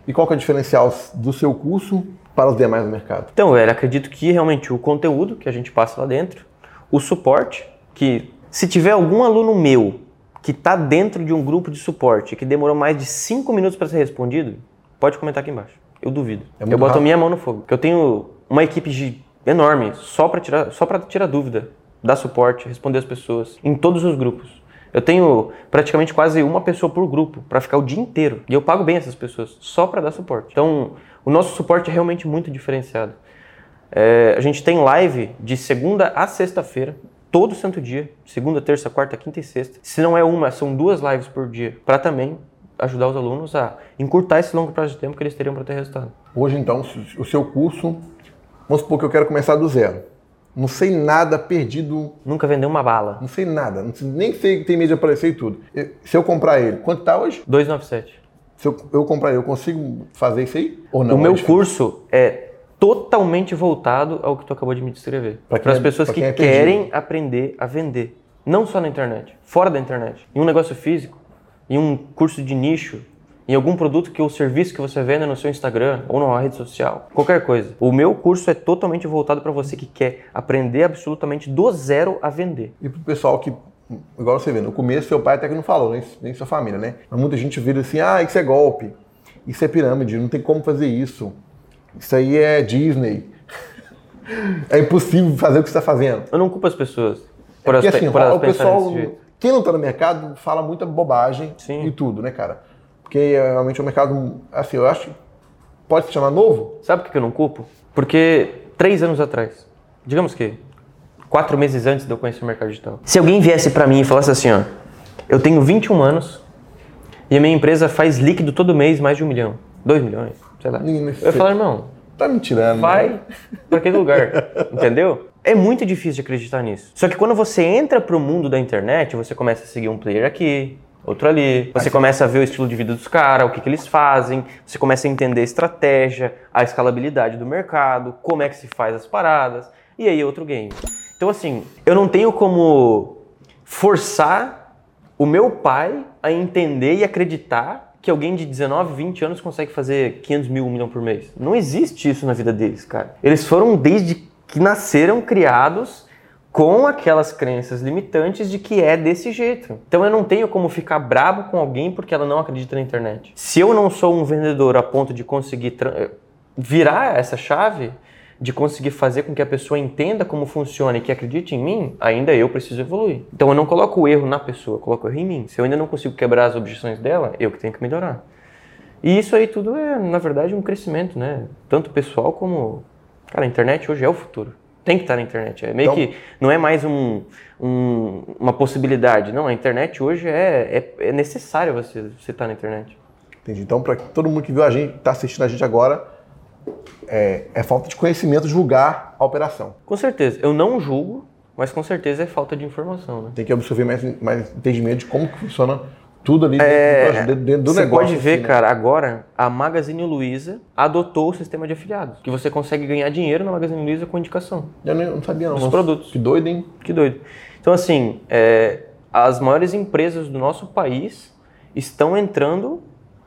E qual que é o diferencial do seu curso para os demais do mercado? Então, velho, acredito que realmente o conteúdo que a gente passa lá dentro, o suporte, que se tiver algum aluno meu que tá dentro de um grupo de suporte que demorou mais de cinco minutos para ser respondido, pode comentar aqui embaixo. Eu duvido. É eu boto a rápido. minha mão no fogo. Porque eu tenho uma equipe de- enorme só para tirar, só para tirar dúvida, dar suporte, responder as pessoas em todos os grupos. Eu tenho praticamente quase uma pessoa por grupo para ficar o dia inteiro. E eu pago bem essas pessoas só para dar suporte. Então, o nosso suporte é realmente muito diferenciado. É, a gente tem live de segunda a sexta-feira, todo santo dia, segunda, terça, quarta, quinta e sexta. Se não é uma, são duas lives por dia, para também ajudar os alunos a encurtar esse longo prazo de tempo que eles teriam para ter resultado. Hoje, então, o seu curso, vamos supor que eu quero começar do zero. Não sei nada, perdido, Nunca vendeu uma bala. não sei nada, não sei- nem sei que tem medo de aparecer e tudo. Eu- Se eu comprar ele, quanto tá hoje? 297. Se eu, eu comprar ele, eu consigo fazer isso aí? Ou não? o meu É curso é totalmente voltado ao que tu acabou de me descrever. Para as é- pessoas que é querem aprender a vender. Não só na internet, fora da internet. Em um negócio físico, em um curso de nicho, em algum produto que o serviço que você venda no seu Instagram ou numa rede social, qualquer coisa. O meu curso é totalmente voltado para você que quer aprender absolutamente do zero a vender. E pro pessoal que, igual você vê, no começo seu pai até que não falou, nem, nem sua família, né? Mas muita gente vira assim, ah, isso é golpe, isso é pirâmide, não tem como fazer isso. Isso aí é Disney. é impossível fazer o que você está fazendo. Eu não culpo as pessoas por Porque elas, assim, por o pessoal, quem não está no mercado, fala muita bobagem Sim. e tudo, né, cara? Porque é, realmente é um mercado, assim, eu acho que pode se chamar novo, Sabe por que eu não culpo? Porque três anos atrás, digamos que quatro meses antes de eu conhecer o mercado digital, se alguém viesse pra mim e falasse assim, ó, eu tenho 21 anos e a minha empresa faz líquido todo mês mais de um milhão, dois milhões, sei lá. Eu ia falar, irmão, tá me tirando. né? vai pra aquele lugar, entendeu? É muito difícil de acreditar nisso. Só que quando você entra pro mundo da internet, você começa a seguir um player aqui, outro ali, você começa a ver o estilo de vida dos caras, o que, que eles fazem, você começa a entender a estratégia, a escalabilidade do mercado, como é que se faz as paradas, e aí outro game. Então assim, eu não tenho como forçar o meu pai a entender e acreditar que alguém de 19, 20 anos consegue fazer 500 mil, um milhão por mês. Não existe isso na vida deles, cara. Eles foram desde que nasceram criados com aquelas crenças limitantes de que é desse jeito. Então eu não tenho como ficar brabo com alguém porque ela não acredita na internet. Se eu não sou um vendedor a ponto de conseguir eh, virar essa chave, de conseguir fazer com que a pessoa entenda como funciona e que acredite em mim, ainda eu preciso evoluir. Então eu não coloco o erro na pessoa, eu coloco o erro em mim. Se eu ainda não consigo quebrar as objeções dela, eu que tenho que melhorar. E isso aí tudo é, na verdade, um crescimento, né? Tanto pessoal como Cara, a internet hoje é o futuro. Tem que estar na internet. É meio Então- que não é mais um, um- uma possibilidade. Não, a internet hoje é, é, é necessário você você estar na internet. Entendi. Então, para todo mundo que viu a gente, está assistindo a gente agora, é, é falta de conhecimento julgar a operação. Com certeza. Eu não julgo, mas com certeza é falta de informação, né? Tem que absorver mais, mais entendimento de como que funciona tudo ali É, dentro, do- dentro do você negócio. pode ver, assim, né? cara, agora a Magazine Luiza adotou o sistema de afiliados, que você consegue ganhar dinheiro na Magazine Luiza com indicação. Eu não sabia não. Os produtos. Que doido, hein? Que doido. Então, assim, é, as maiores empresas do nosso país estão entrando.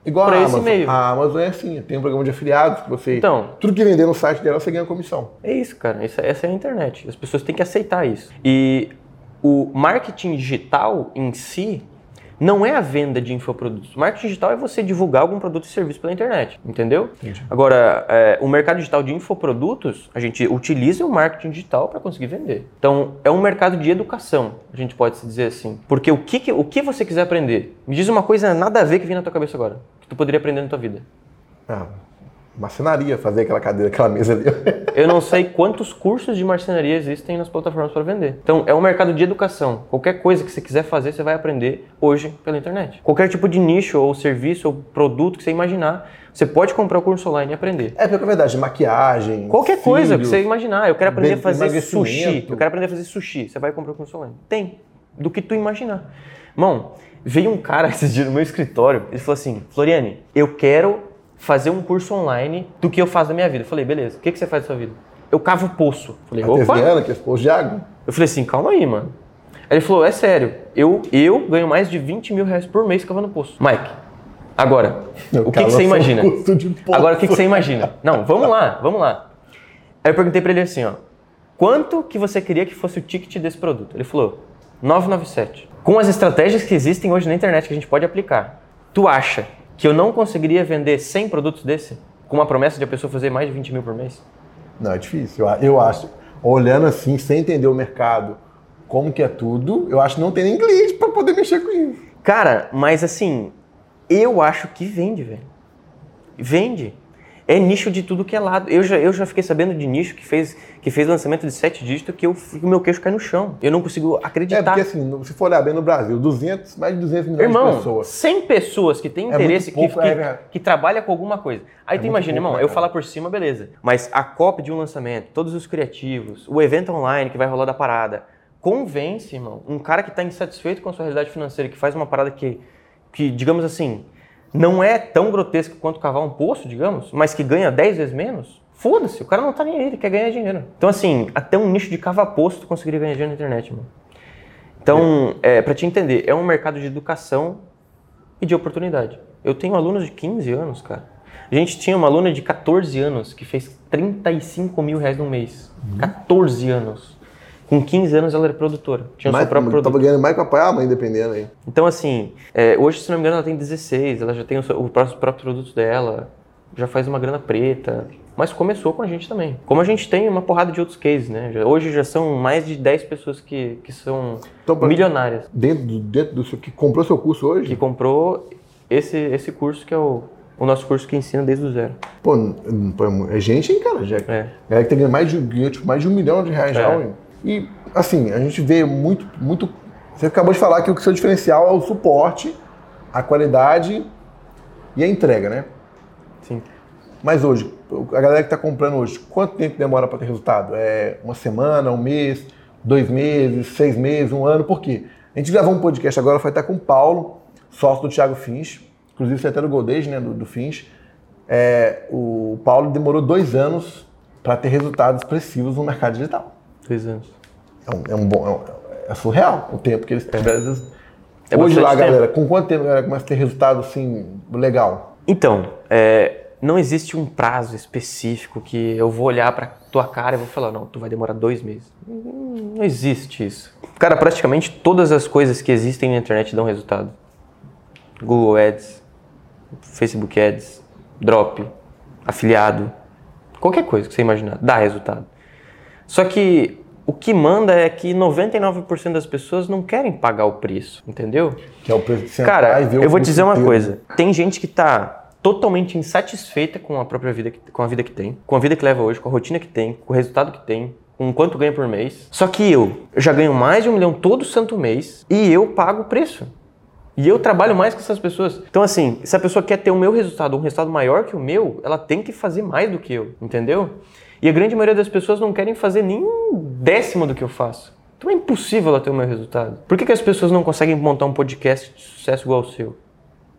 Igual a esse Amazon. meio. A Amazon é assim, tem um programa de afiliados que você... Então. Tudo que vender no site dela, você ganha comissão. É isso, cara. Essa, essa é a internet. As pessoas têm que aceitar isso. E o marketing digital em si não é a venda de infoprodutos. O marketing digital é você divulgar algum produto e serviço pela internet, entendeu? Entendi. Agora, é, o mercado digital de infoprodutos, a gente utiliza o marketing digital para conseguir vender. Então, é um mercado de educação, a gente pode se dizer assim. Porque o que, que- o que você quiser aprender? Me diz uma coisa nada a ver que vem na tua cabeça agora, que tu poderia aprender na tua vida. Ah, marcenaria, fazer aquela cadeira, aquela mesa ali. Eu não sei quantos cursos de marcenaria existem nas plataformas para vender. Então, é um mercado de educação. Qualquer coisa que você quiser fazer, você vai aprender hoje pela internet. Qualquer tipo de nicho, ou serviço, ou produto que você imaginar, você pode comprar o curso online e aprender. é, porque é verdade, maquiagem, Qualquer coisa que você imaginar. Eu quero aprender a fazer sushi. Eu quero aprender a fazer sushi. Você vai comprar o curso online. Tem. Do que tu imaginar. Irmão, veio um cara esses dias no meu escritório. Ele falou assim: Floriane, eu quero fazer um curso online do que eu faço da minha vida. Eu falei, beleza. O que, que você faz da sua vida? Eu cavo poço. Falei, opa. Artesiana, que é esposo de água. Eu falei assim, calma aí, mano. Aí ele falou, é sério, eu, eu ganho mais de 20 mil reais por mês cavando poço. Mike, agora, o que, que você imagina? Poço. Agora, o que, que você imagina? Não, vamos lá, vamos lá. Aí eu perguntei pra ele assim, ó, quanto que você queria que fosse o ticket desse produto? Ele falou, 997. Com as estratégias que existem hoje na internet que a gente pode aplicar, tu acha que eu não conseguiria vender 100 produtos desse? Com uma promessa de a pessoa fazer mais de 20 mil por mês? Não, é difícil. Eu, eu acho, olhando assim, sem entender o mercado, como que é tudo, eu acho que não tem nem cliente para poder mexer com isso. Cara, mas assim, eu acho que vende, velho. Vende. É nicho de tudo que é lado. Eu já, eu já fiquei sabendo de nicho que fez, que fez lançamento de sete dígitos que eu, o meu queixo cai no chão. Eu não consigo É, acreditar. porque assim, se for olhar bem no Brasil, 200, mais de 200 milhões de Irmão, pessoas. 100 pessoas que têm É interesse, pouco, que, é que, que trabalha com alguma coisa. Aí tu muito imagina, pouco, irmão, né, eu falar por cima, beleza. Mas a copy de um lançamento, todos os criativos, o evento online que vai rolar da parada, convence, irmão, um cara que está insatisfeito com a sua realidade financeira, que faz uma parada que, que digamos assim, não é tão grotesca quanto cavar um poço, digamos, mas que ganha 10 vezes menos, foda-se, o cara não tá nem aí, ele quer ganhar dinheiro. Então, assim, até um nicho de cavar poço tu conseguiria ganhar dinheiro na internet, mano. Então, é, para te entender, é um mercado de educação e de oportunidade. Eu tenho alunos de 15 anos, cara. A gente tinha uma aluna de 14 anos que fez 35 mil reais no mês. 14 anos. Com 15 anos ela era produtora. Tinha o Mais, seu próprio produto. tava ganhando mais a pai, a mãe dependendo aí. Então, assim, é, hoje, se não me engano, ela tem 16, ela já tem o, seu- o próprio, próprio produto dela, já faz uma grana preta. Mas começou com a gente também. Como a gente tem uma porrada de outros cases, né? Já- hoje já são mais de 10 pessoas que, que são Então, milionárias. Dentro do, dentro do seu, que comprou seu curso hoje, Que comprou esse, esse curso que é o, o nosso curso que ensina desde o zero. pô, pô, é gente, hein, cara? Já, É. Galera que tem ganho mais de, tipo, mais de um milhão de reais já. É. hein? E, assim, a gente vê muito, muito. Você acabou de falar que o seu diferencial é o suporte, a qualidade e a entrega, né? Sim. Mas hoje, a galera que está comprando hoje, quanto tempo demora para ter resultado? É uma semana, um mês, dois meses, seis meses, um ano? Por quê? A gente gravou um podcast agora, vai estar com o Paulo, sócio do Thiago Fins, inclusive você é até do Goldage, né, do, do Fins. É, o Paulo demorou dois anos para ter resultados expressivos no mercado digital. Dois anos. É, um, é um bom, é, um- é surreal o tempo que eles tiveram. É hoje lá, bastante tempo. galera, com quanto tempo a galera começa a ter resultado assim, legal? Então, é, não existe um prazo específico que eu vou olhar pra tua cara e vou falar, não, tu vai demorar dois meses. Não existe isso. Cara, praticamente todas as coisas que existem na internet dão resultado. Google Ads, Facebook Ads, Drop, afiliado, qualquer coisa que você imaginar, dá resultado. Só que o que manda é que 99% das pessoas não querem pagar o preço, entendeu? Que é o preço de sentar Cara, ver o eu vou te dizer uma inteiro. coisa. Tem gente que tá totalmente insatisfeita com a própria vida, que, com a vida que tem, com a vida que leva hoje, com a rotina que tem, com o resultado que tem, com quanto ganha por mês. Só que eu já ganho mais de um milhão todo santo mês e eu pago o preço. E eu trabalho mais que essas pessoas. Então, assim, se a pessoa quer ter o meu resultado, um resultado maior que o meu, ela tem que fazer mais do que eu, entendeu? E a grande maioria das pessoas não querem fazer nem um décimo do que eu faço. Então é impossível ela ter o meu resultado. Por que, que as pessoas não conseguem montar um podcast de sucesso igual o seu?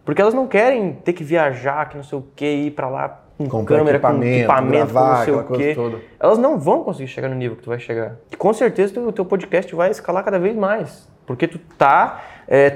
Porque elas não querem ter que viajar, que não sei o que, ir pra lá com Comprar câmera, equipamento, com equipamento, com gravar, não sei o quê. toda. Elas não vão conseguir chegar no nível que tu vai chegar. E com certeza o teu podcast vai escalar cada vez mais. Porque tu tá é,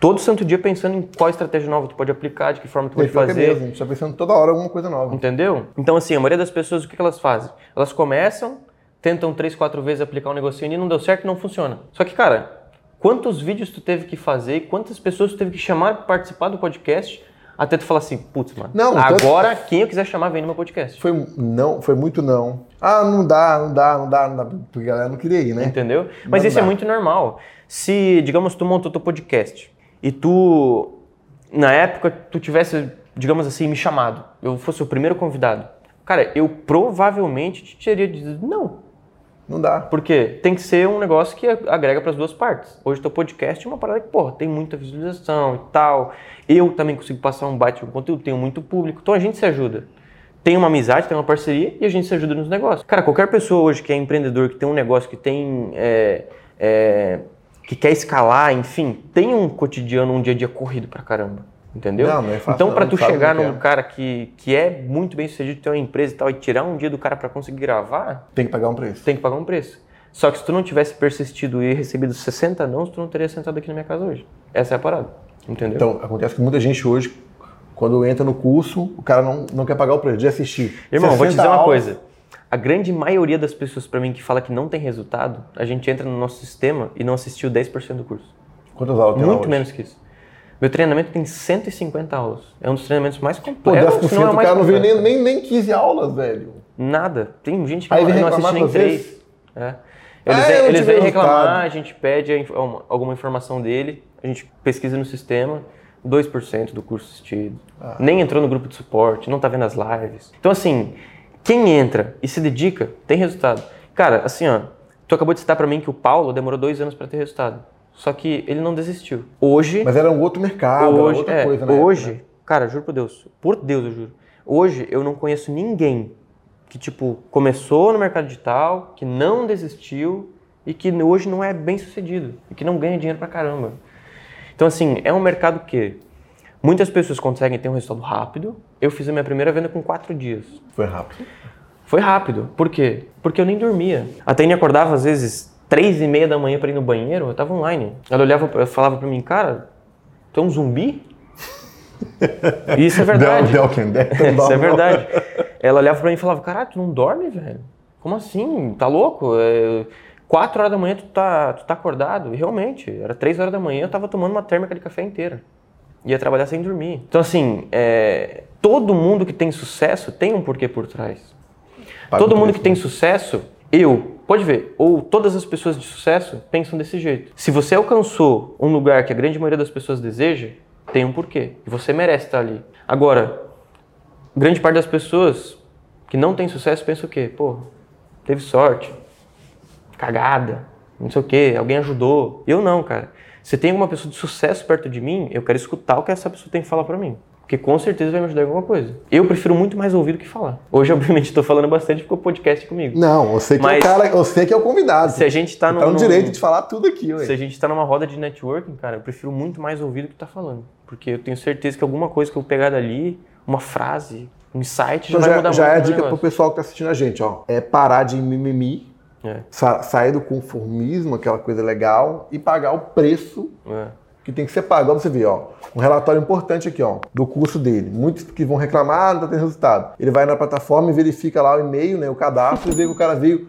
todo santo dia pensando em qual estratégia nova tu pode aplicar, de que forma tu pode que é fazer. mesmo, a gente tá pensando toda hora alguma coisa nova. Entendeu? Então, assim, a maioria das pessoas, o que elas fazem? Elas começam, tentam três, quatro vezes aplicar um negocinho e não deu certo, não funciona. Só que, cara, quantos vídeos tu teve que fazer e quantas pessoas tu teve que chamar para participar do podcast até tu falar assim, putz, mano, Não, tanto- agora quem eu quiser chamar vem no meu podcast. Foi não, foi muito não. Ah, não dá, não dá, não dá, não dá. Porque a galera não queria ir, né? Entendeu? Mas isso é muito normal. Se, digamos, tu montou teu podcast e tu, na época, tu tivesse, digamos assim, me chamado, eu fosse o primeiro convidado, cara, eu provavelmente te teria dito não. Não dá. Porque tem que ser um negócio que agrega para as duas partes. Hoje teu podcast é uma parada que, porra, tem muita visualização e tal. Eu também consigo passar um de um conteúdo, tenho muito público. Então a gente se ajuda. Tem uma amizade, tem uma parceria e a gente se ajuda nos negócios. Cara, qualquer pessoa hoje que é empreendedor, que tem um negócio, que tem. é, é, que quer escalar, enfim, tem um cotidiano, um dia a dia corrido pra caramba. Entendeu? Não, não é fácil então, não, pra a tu chegar num é. cara que, que é muito bem sucedido, tem uma empresa e tal, e tirar um dia do cara pra conseguir gravar, Tem que pagar um preço. tem que pagar um preço. Só que se tu não tivesse persistido e recebido 60 não, tu não teria sentado aqui na minha casa hoje. Essa é a parada. Entendeu? Então, acontece que muita gente hoje, quando entra no curso, o cara não, não quer pagar o preço de assistir. Irmão, vou te 60 dizer uma aulas, coisa. A grande maioria das pessoas pra mim que fala que não tem resultado, a gente entra no nosso sistema e não assistiu 10% do curso. Quantas aulas tem Muito hoje? menos que isso. Meu treinamento tem 150 aulas. É um dos treinamentos mais Pô, completos. 10% se não é o mais cara não completo. nem, nem, nem 15 aulas, velho. Nada. Tem gente que Aí não, não assiste nem com vocês? três. É. Eles, Ah, vêm, eles vêm reclamar, resultado. a gente pede a alguma informação dele, a gente pesquisa no sistema, 2% do curso assistido. Ah. Nem entrou no grupo de suporte, não tá vendo as lives. Então, assim, quem entra e se dedica, tem resultado. Cara, assim, ó, tu acabou de citar pra mim que o Paulo demorou dois anos pra ter resultado. Só que ele não desistiu. Hoje, Mas era um outro mercado, era hoje, outra é, coisa, né? hoje, cara, juro por Deus, por Deus eu juro. Hoje eu não conheço ninguém que tipo começou no mercado digital, que não desistiu e que hoje não é bem sucedido e que não ganha dinheiro pra caramba. Então assim, é um mercado que muitas pessoas conseguem ter um resultado rápido. Eu fiz a minha primeira venda com quatro dias. Foi rápido. Foi rápido. Por quê? Porque eu nem dormia. A Tânia acordava às vezes três e meia da manhã para ir no banheiro, eu tava online. Ela olhava, falava para mim, cara, tu é um zumbi? Isso é verdade. Walking Dead, não isso é verdade. Ela olhava para mim e falava, caralho, tu não dorme, velho? Como assim? Tá louco? É, Quatro horas da manhã tu tá, tu tá acordado? E realmente, era três horas da manhã, eu tava tomando uma térmica de café inteira. Ia trabalhar sem dormir. Então, assim, é, todo mundo que tem sucesso tem um porquê por trás. Paga Todo mundo que tem né? sucesso, eu, pode ver, ou todas as pessoas de sucesso pensam desse jeito. Se você alcançou um lugar que a grande maioria das pessoas deseja, tem um porquê. E você merece estar ali. Agora, grande parte das pessoas que não tem sucesso pensa o quê? Pô, teve sorte, cagada, não sei o quê, alguém ajudou. Eu não, cara. Se tem alguma pessoa de sucesso perto de mim, eu quero escutar o que essa pessoa tem que falar pra mim. Porque com certeza vai me ajudar em alguma coisa. Eu prefiro muito mais ouvir do que falar. Hoje, obviamente, tô falando bastante porque o podcast é comigo. Não, você que é Mas- o cara, você que é o convidado. Se a gente tá Você no. tá no direito de falar tudo aqui, ué. Se a gente tá numa roda de networking, cara, eu prefiro muito mais ouvir do que tá falando. Porque eu tenho certeza que alguma coisa que eu pegar dali, uma frase, um insight, já Então vai já, mudar já muito é a dica pro negócio. pessoal que tá assistindo a gente, ó. É parar de mimimi, É, sa- sair do conformismo, aquela coisa legal, e pagar o preço é. que tem que ser pago. Olha você ver, ó. Um relatório importante aqui, ó, do curso dele. Muitos que vão reclamar, ah, não tá tendo resultado. Ele vai na plataforma e verifica lá o e-mail, né, o cadastro, e vê que o cara veio.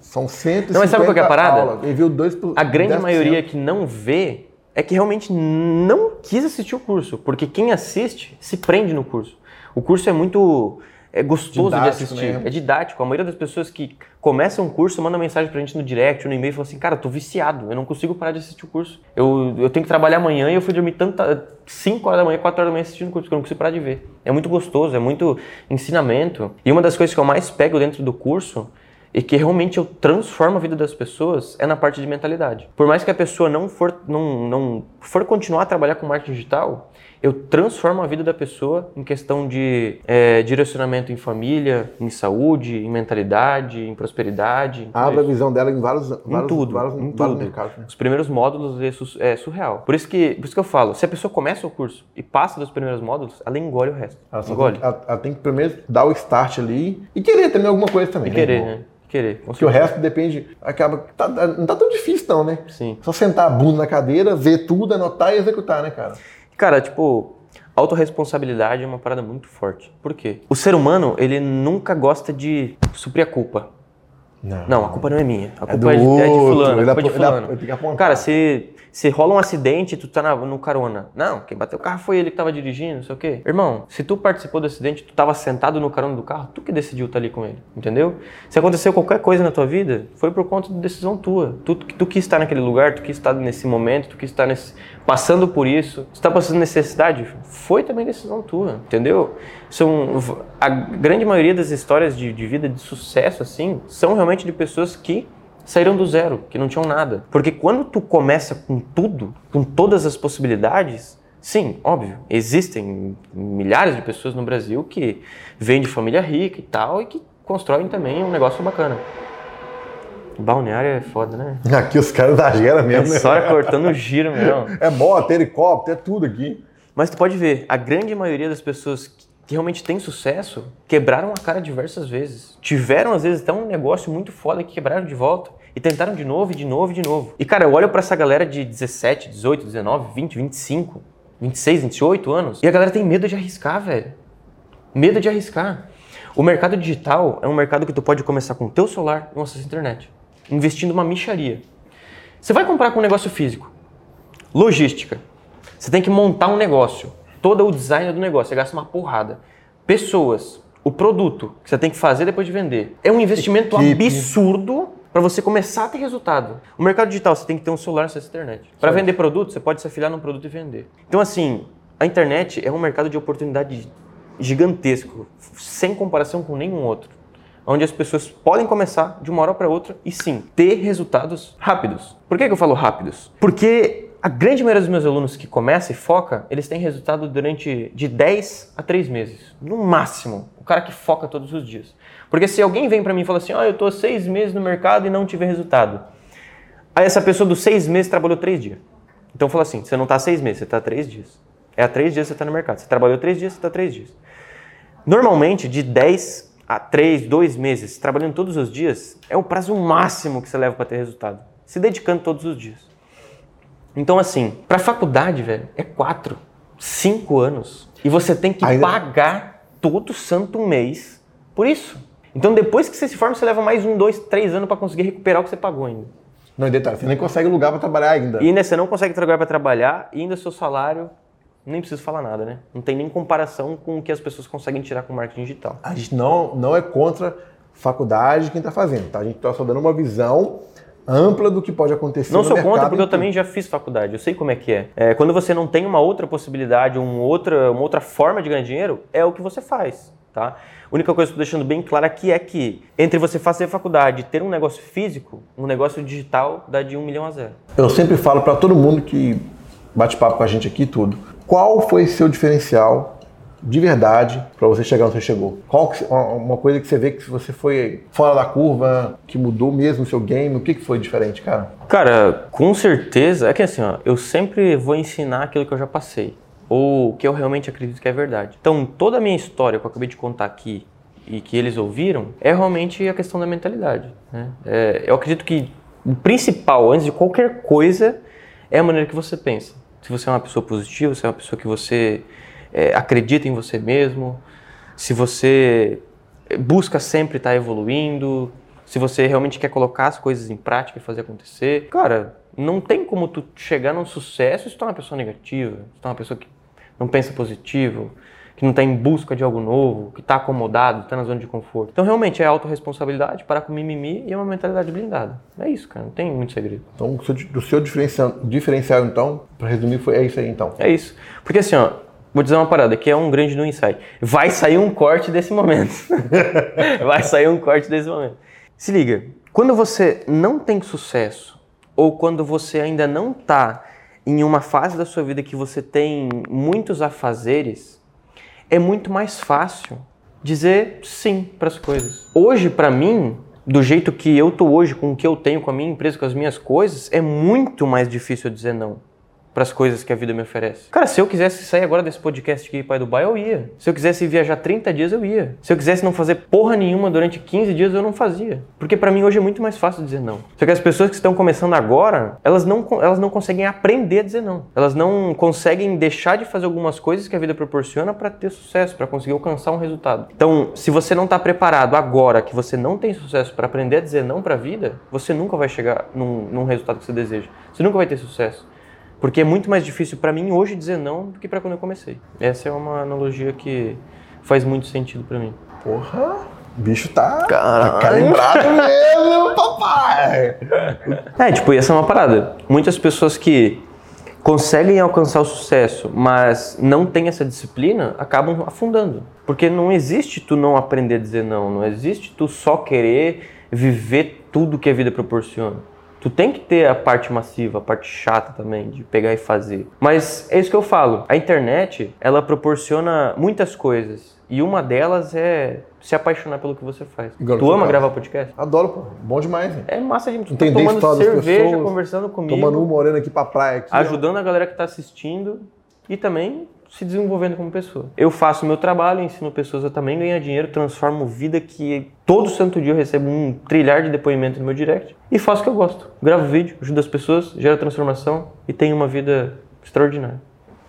São 150 Não, mas sabe qual é a parada? aulas. Ele viu dois por A grande 10%. maioria que não vê é que realmente não quis assistir o curso. Porque quem assiste se prende no curso. O curso é muito. É gostoso Didático, de assistir. né? É didático. A maioria das pessoas que começam um curso manda mensagem pra gente no direct, no e-mail, fala assim, cara, eu tô viciado, eu não consigo parar de assistir o curso. Eu, eu tenho que trabalhar amanhã e eu fui dormir tanta 5 horas da manhã, 4 horas da manhã assistindo o curso, que eu não consigo parar de ver. É muito gostoso, é muito ensinamento. E uma das coisas que eu mais pego dentro do curso e que realmente eu transformo a vida das pessoas é na parte de mentalidade. Por mais que a pessoa não for, não, não for continuar a trabalhar com marketing digital, eu transformo a vida da pessoa em questão de é, direcionamento em família, em saúde, em mentalidade, em prosperidade. Abre a visão dela em vários, Em vários, tudo, vários, em vários tudo. mercados. né? Os primeiros módulos é, é surreal. Por isso, que, por isso que eu falo, se a pessoa começa o curso e passa dos primeiros módulos, ela engole o resto. Ela, só engole. tem, ela, ela tem que primeiro dar o start ali e querer também alguma coisa também. E querer, irmão? né? Querer. Porque o resto depende. Acaba. tá- não tá tão difícil, não, né? Sim. Só sentar a bunda na cadeira, ver tudo, anotar e executar, né, cara? Cara, tipo, autorresponsabilidade é uma parada muito forte. Por quê? O ser humano, ele nunca gosta de suprir a culpa. Não, a culpa não é minha. A culpa do é, de, é de fulano, a culpa é de fulano. Cara, se, se rola um acidente e tu tá na- no carona. Não, quem bateu o carro foi ele que tava dirigindo, não sei o quê. Irmão, se tu participou do acidente, tu tava sentado no carona do carro, tu que decidiu estar ali com ele, entendeu? Se aconteceu qualquer coisa na tua vida, foi por conta de decisão tua. Tu, tu quis estar naquele lugar, tu quis estar nesse momento, tu quis estar nesse, passando por isso. Se tá passando necessidade, foi também decisão tua, entendeu? São, a grande maioria das histórias de, de vida de sucesso, assim, são realmente de pessoas que saíram do zero, que não tinham nada. Porque quando tu começa com tudo, com todas as possibilidades, sim, óbvio, existem milhares de pessoas no Brasil que vêm de família rica e tal e que constroem também um negócio bacana. Balneário é foda, né? Aqui os caras da gera É mesmo, né? só cortando giro mesmo. É moto, helicóptero, é tudo aqui. Mas tu pode ver, a grande maioria das pessoas que realmente têm sucesso quebraram a cara diversas vezes. Tiveram, às vezes, até um negócio muito foda que quebraram de volta. E tentaram de novo, e de novo, e de novo. E, cara, eu olho pra essa galera de 17, 18, 19, 20, 25, 26, 28 anos. E a galera tem medo de arriscar, velho. Medo de arriscar. O mercado digital é um mercado que tu pode começar com o teu celular e um acesso à internet. Investindo uma micharia. Você vai comprar com um negócio físico. Logística. Você tem que montar um negócio. Todo o design do negócio. Você gasta uma porrada. Pessoas. O produto que você tem que fazer depois de vender. É um investimento Equipe. absurdo para você começar a ter resultado. O mercado digital, você tem que ter um celular e acesso à internet. Para vender produto, você pode se afiliar num produto e vender. Então, assim, a internet é um mercado de oportunidade gigantesco, sem comparação com nenhum outro. Onde as pessoas podem começar de uma hora para outra e sim, ter resultados rápidos. Por que, que eu falo rápidos? Porque a grande maioria dos meus alunos que começa e foca, eles têm resultado durante de 10 a 3 meses. No máximo. O cara que foca todos os dias. Porque se alguém vem para mim e fala assim, ó, eu tô seis meses no mercado e não tive resultado. Aí essa pessoa dos seis meses trabalhou três dias. Então fala assim, você não tá seis meses, você tá três dias. É há três dias que você tá no mercado. Você trabalhou três dias, você tá três dias. Normalmente, de 10 a 3, 2 meses, trabalhando todos os dias, é o prazo máximo que você leva para ter resultado. Se dedicando todos os dias. Então, assim, para faculdade, velho, é 4, 5 anos. E você tem que Ainda- pagar todo santo mês por isso. Então, depois que você se forma, você leva mais um, dois, três anos para conseguir recuperar o que você pagou ainda. Não, e detalhe, você nem consegue lugar pra trabalhar ainda. E ainda você não consegue trabalhar para trabalhar, e ainda seu salário, nem preciso falar nada, né? Não tem nem comparação com o que as pessoas conseguem tirar com marketing digital. A gente não, não é contra faculdade quem tá fazendo, tá? A gente tá só dando uma visão ampla do que pode acontecer Não no sou contra mercado porque eu também já fiz faculdade, eu sei como é que é. É, Quando você não tem uma outra possibilidade, uma outra, uma outra forma de ganhar dinheiro, é o que você faz, tá? A única coisa que eu estou deixando bem clara aqui é que entre você fazer faculdade e ter um negócio físico, um negócio digital dá de um milhão a zero. Eu sempre falo pra todo mundo que bate papo com a gente aqui tudo. Qual foi seu diferencial de verdade pra você chegar onde você chegou? Qual que- uma- uma coisa que você vê que você foi fora da curva, que mudou mesmo o seu game? O que, que foi diferente, cara? Cara, com certeza, é que assim, ó, eu sempre vou ensinar aquilo que eu já passei, ou que eu realmente acredito que é verdade. Então, toda a minha história que eu acabei de contar aqui e que eles ouviram é realmente a questão da mentalidade. né? É, eu acredito que o principal, antes de qualquer coisa, é a maneira que você pensa. Se você é uma pessoa positiva, se é uma pessoa que você é, acredita em você mesmo, se você busca sempre estar evoluindo, se você realmente quer colocar as coisas em prática e fazer acontecer, cara, não tem como tu chegar num sucesso se tu é uma pessoa negativa, se tu é uma pessoa que não pensa positivo, que não está em busca de algo novo, que está acomodado, está na zona de conforto. Então, realmente, é autorresponsabilidade, parar com mimimi e é uma mentalidade blindada. É isso, cara, não tem muito segredo. Então, o seu, o seu diferencial, diferencial, então, para resumir, foi, é isso aí, então? É isso. Porque assim, ó, Vou dizer uma parada que é um grande no insight. Vai sair um corte desse momento. Vai sair um corte desse momento. Se liga, quando você não tem sucesso ou quando você ainda não está em uma fase da sua vida que você tem muitos afazeres, é muito mais fácil dizer sim para as coisas. Hoje, para mim, do jeito que eu tô hoje, com o que eu tenho, com a minha empresa, com as minhas coisas, é muito mais difícil dizer não para as coisas que a vida me oferece. Cara, se eu quisesse sair agora desse podcast aqui, Pai Dubai, eu ia. Se eu quisesse viajar 30 dias, eu ia. Se eu quisesse não fazer porra nenhuma durante 15 dias, eu não fazia. Porque para mim hoje é muito mais fácil dizer não. Só que as pessoas que estão começando agora, elas não, elas não conseguem aprender a dizer não. Elas não conseguem deixar de fazer algumas coisas que a vida proporciona para ter sucesso, para conseguir alcançar um resultado. Então, se você não está preparado agora, que você não tem sucesso para aprender a dizer não para a vida, você nunca vai chegar num, num resultado que você deseja. Você nunca vai ter sucesso. Porque é muito mais difícil para mim hoje dizer não do que para quando eu comecei. Essa é uma analogia que faz muito sentido para mim. Porra, o bicho tá, tá calibrado mesmo, papai! É, tipo, essa é uma parada. Muitas pessoas que conseguem alcançar o sucesso, mas não têm essa disciplina, acabam afundando. Porque não existe tu não aprender a dizer não, não existe tu só querer viver tudo que a vida proporciona. Tu tem que ter a parte massiva, a parte chata também, de pegar e fazer. Mas é isso que eu falo. A internet, ela proporciona muitas coisas. E uma delas é se apaixonar pelo que você faz. Tu ama gravar podcast? Adoro, pô. Bom demais, hein? É massa de tu tá tomando cerveja, pessoas, conversando comigo. Tomando um moreno aqui pra praia. Aqui, ajudando ó. a galera que tá assistindo. E também se desenvolvendo como pessoa. Eu faço o meu trabalho, ensino pessoas a também ganhar dinheiro, transformo vida que todo santo dia eu recebo um trilhar de depoimento no meu direct e faço o que eu gosto. Gravo vídeo, ajudo as pessoas, gero transformação e tenho uma vida extraordinária.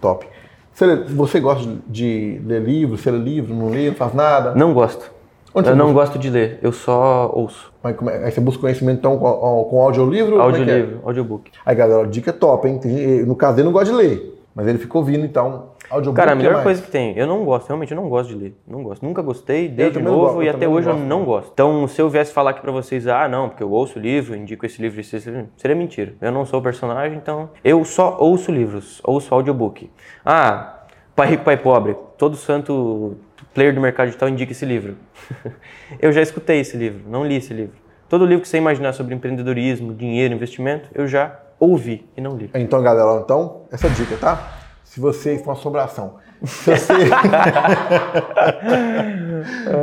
Top. Você gosta de ler livro? Você lê livro, não lê, não faz nada? Não gosto. Onde eu não gosto de ler, eu só ouço. Mas como é? Aí você busca conhecimento então com, com audiolivro? É é? Audiolivro, é é? audiobook. Aí galera, dica top, hein? No caso ele não gosta de ler, mas ele ficou ouvindo então Audiobook Cara, a melhor coisa que tem, eu não gosto, realmente eu não gosto de ler. Não gosto. Nunca gostei, desde novo gosto, e até hoje eu não gosto. Então, se eu viesse falar aqui pra vocês, ah, não, porque eu ouço livro, indico esse livro, esse livro, seria mentira. Eu não sou o personagem, então eu só ouço livros, ouço audiobook. Ah, Pai Rico, Pai Pobre, todo santo player do mercado digital indica esse livro. eu já escutei esse livro, não li esse livro. Todo livro que você imaginar sobre empreendedorismo, dinheiro, investimento, eu já ouvi e não li. Então, galera, então, essa dica, tá? Se você for uma assombração. Se você...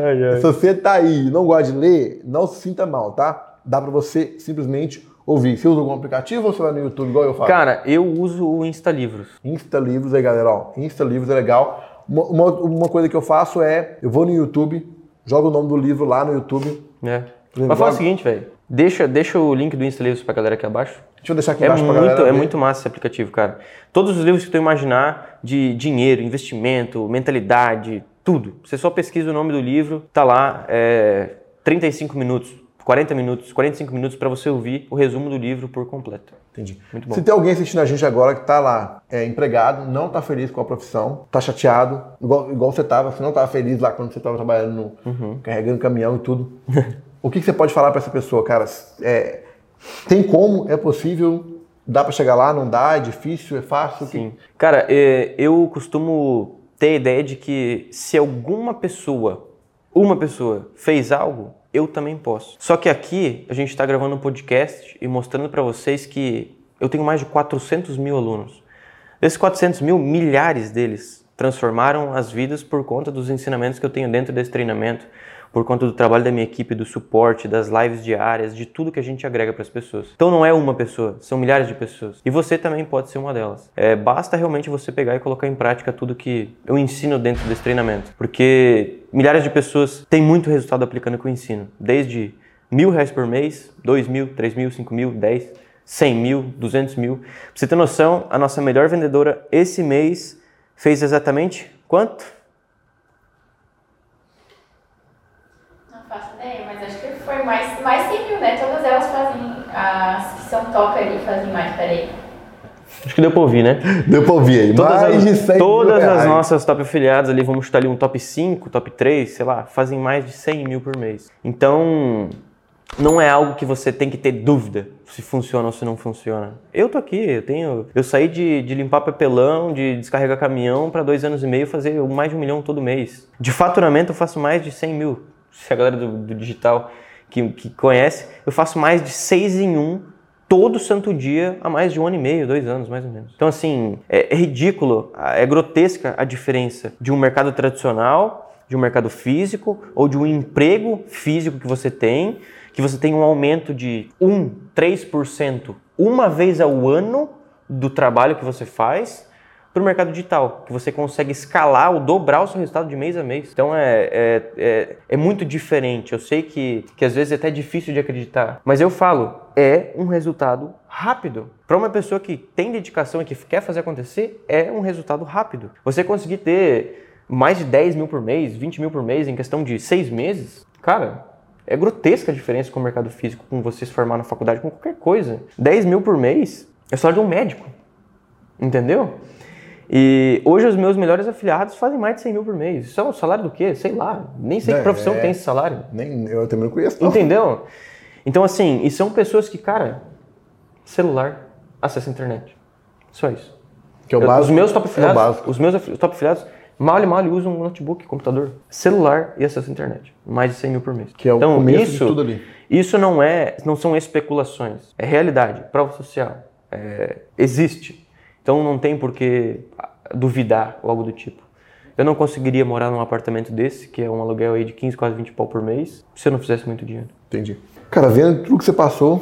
ai, ai. se você tá aí e não gosta de ler, não se sinta mal, tá? Dá para você simplesmente ouvir. Você usa algum aplicativo ou você vai no YouTube igual eu faço? Cara, eu uso o Insta Livros. Insta Livros aí, galera, ó. Insta Livros é legal. Uma, uma, uma, coisa que eu faço é, eu vou no YouTube, jogo o nome do livro lá no YouTube. É. Mas fala o seguinte, velho. Deixa, deixa o link do Insta Livros pra galera aqui abaixo. Deixa eu deixar aqui é embaixo muito, pra galera. É ver. muito massa esse aplicativo, cara. Todos os livros que tu imaginar de dinheiro, investimento, mentalidade, tudo. Você só pesquisa o nome do livro, tá lá, é, 35 minutos, 40 minutos, 45 minutos para você ouvir o resumo do livro por completo. Entendi. Muito bom. Se tem alguém assistindo a gente agora que tá lá, é empregado, não tá feliz com a profissão, tá chateado, igual, igual você tava, você não tava feliz lá quando você tava trabalhando, no, uhum. carregando caminhão e tudo. o que, que, você pode falar para essa pessoa, cara? É, tem como? É possível? Dá para chegar lá? Não dá? É difícil? É fácil? Sim. Cara, é, eu costumo ter a ideia de que se alguma pessoa, uma pessoa, fez algo, eu também posso. Só que aqui a gente está gravando um podcast e mostrando para vocês que eu tenho mais de 400 mil alunos. Desses 400 mil, milhares deles transformaram as vidas por conta dos ensinamentos que eu tenho dentro desse treinamento, por conta do trabalho da minha equipe, do suporte, das lives diárias, de tudo que a gente agrega para as pessoas. Então não é uma pessoa, são milhares de pessoas. E você também pode ser uma delas. É, basta realmente você pegar e colocar em prática tudo que eu ensino dentro desse treinamento. Porque milhares de pessoas têm muito resultado aplicando o que eu ensino. Desde mil reais por mês, dois mil, três mil, cinco mil, dez, cem mil, duzentos mil. Pra você ter noção, a nossa melhor vendedora esse mês fez exatamente quanto? Mais, mais 100 mil, né? Todas elas fazem, as que são top ali fazem mais, peraí. Acho que deu pra ouvir, né? Deu pra ouvir aí. Todas, Mais de 100 todas mil as nossas top afiliadas ali, vamos chutar ali um top 5, top 3, sei lá, ali, vamos chutar ali um top 5, top 3, sei lá, fazem mais de 100 mil por mês. Então, não é algo que você tem que ter dúvida se funciona ou se não funciona. Eu tô aqui, eu tenho, eu saí de, de limpar papelão, de descarregar caminhão para dois anos e meio fazer mais de um milhão todo mês. De faturamento eu faço mais de 100 mil. Se a galera do, do digital que, que conhece, eu faço mais de 6 em 1 todo santo dia há mais de um ano e meio, dois anos mais ou menos. Então assim, é, é ridículo, é grotesca a diferença de um mercado tradicional, de um mercado físico ou de um emprego físico que você tem que você tem um aumento de 1, 3% uma vez ao ano do trabalho que você faz para o mercado digital, que você consegue escalar ou dobrar o seu resultado de mês a mês. Então é, é, é, é muito diferente. Eu sei que, que às vezes é até difícil de acreditar, mas eu falo, é um resultado rápido. Para uma pessoa que tem dedicação e que quer fazer acontecer, é um resultado rápido. Você conseguir ter mais de 10 mil por mês, 20 mil por mês em questão de seis meses, cara, é grotesca a diferença com o mercado físico, com você se formar na faculdade, com qualquer coisa. 10 mil por mês é salário de um médico. Entendeu? E hoje os meus melhores afiliados fazem mais de 100 mil por mês. Isso é o salário do quê? Sei lá. Nem sei É, que profissão é. tem esse salário. Nem, eu também não conheço. não. Entendeu? Então, assim, e são pessoas que, cara, celular, acesso à internet. Só isso. Que é o Eu- básico. os meus top é afiliados, básico. os meus top afiliados, mal e mal usam um notebook, computador, celular e acesso à internet. Mais de 100 mil por mês. Que é o então, começo isso, de tudo ali. Isso não é, não são especulações. É realidade, prova social. É, existe. Então não tem por que ah, duvidar ou algo do tipo. Eu não conseguiria morar num apartamento desse, que é um aluguel aí de 15, quase 20 pau por mês, se eu não fizesse muito dinheiro. Entendi. Cara, vendo tudo que você passou,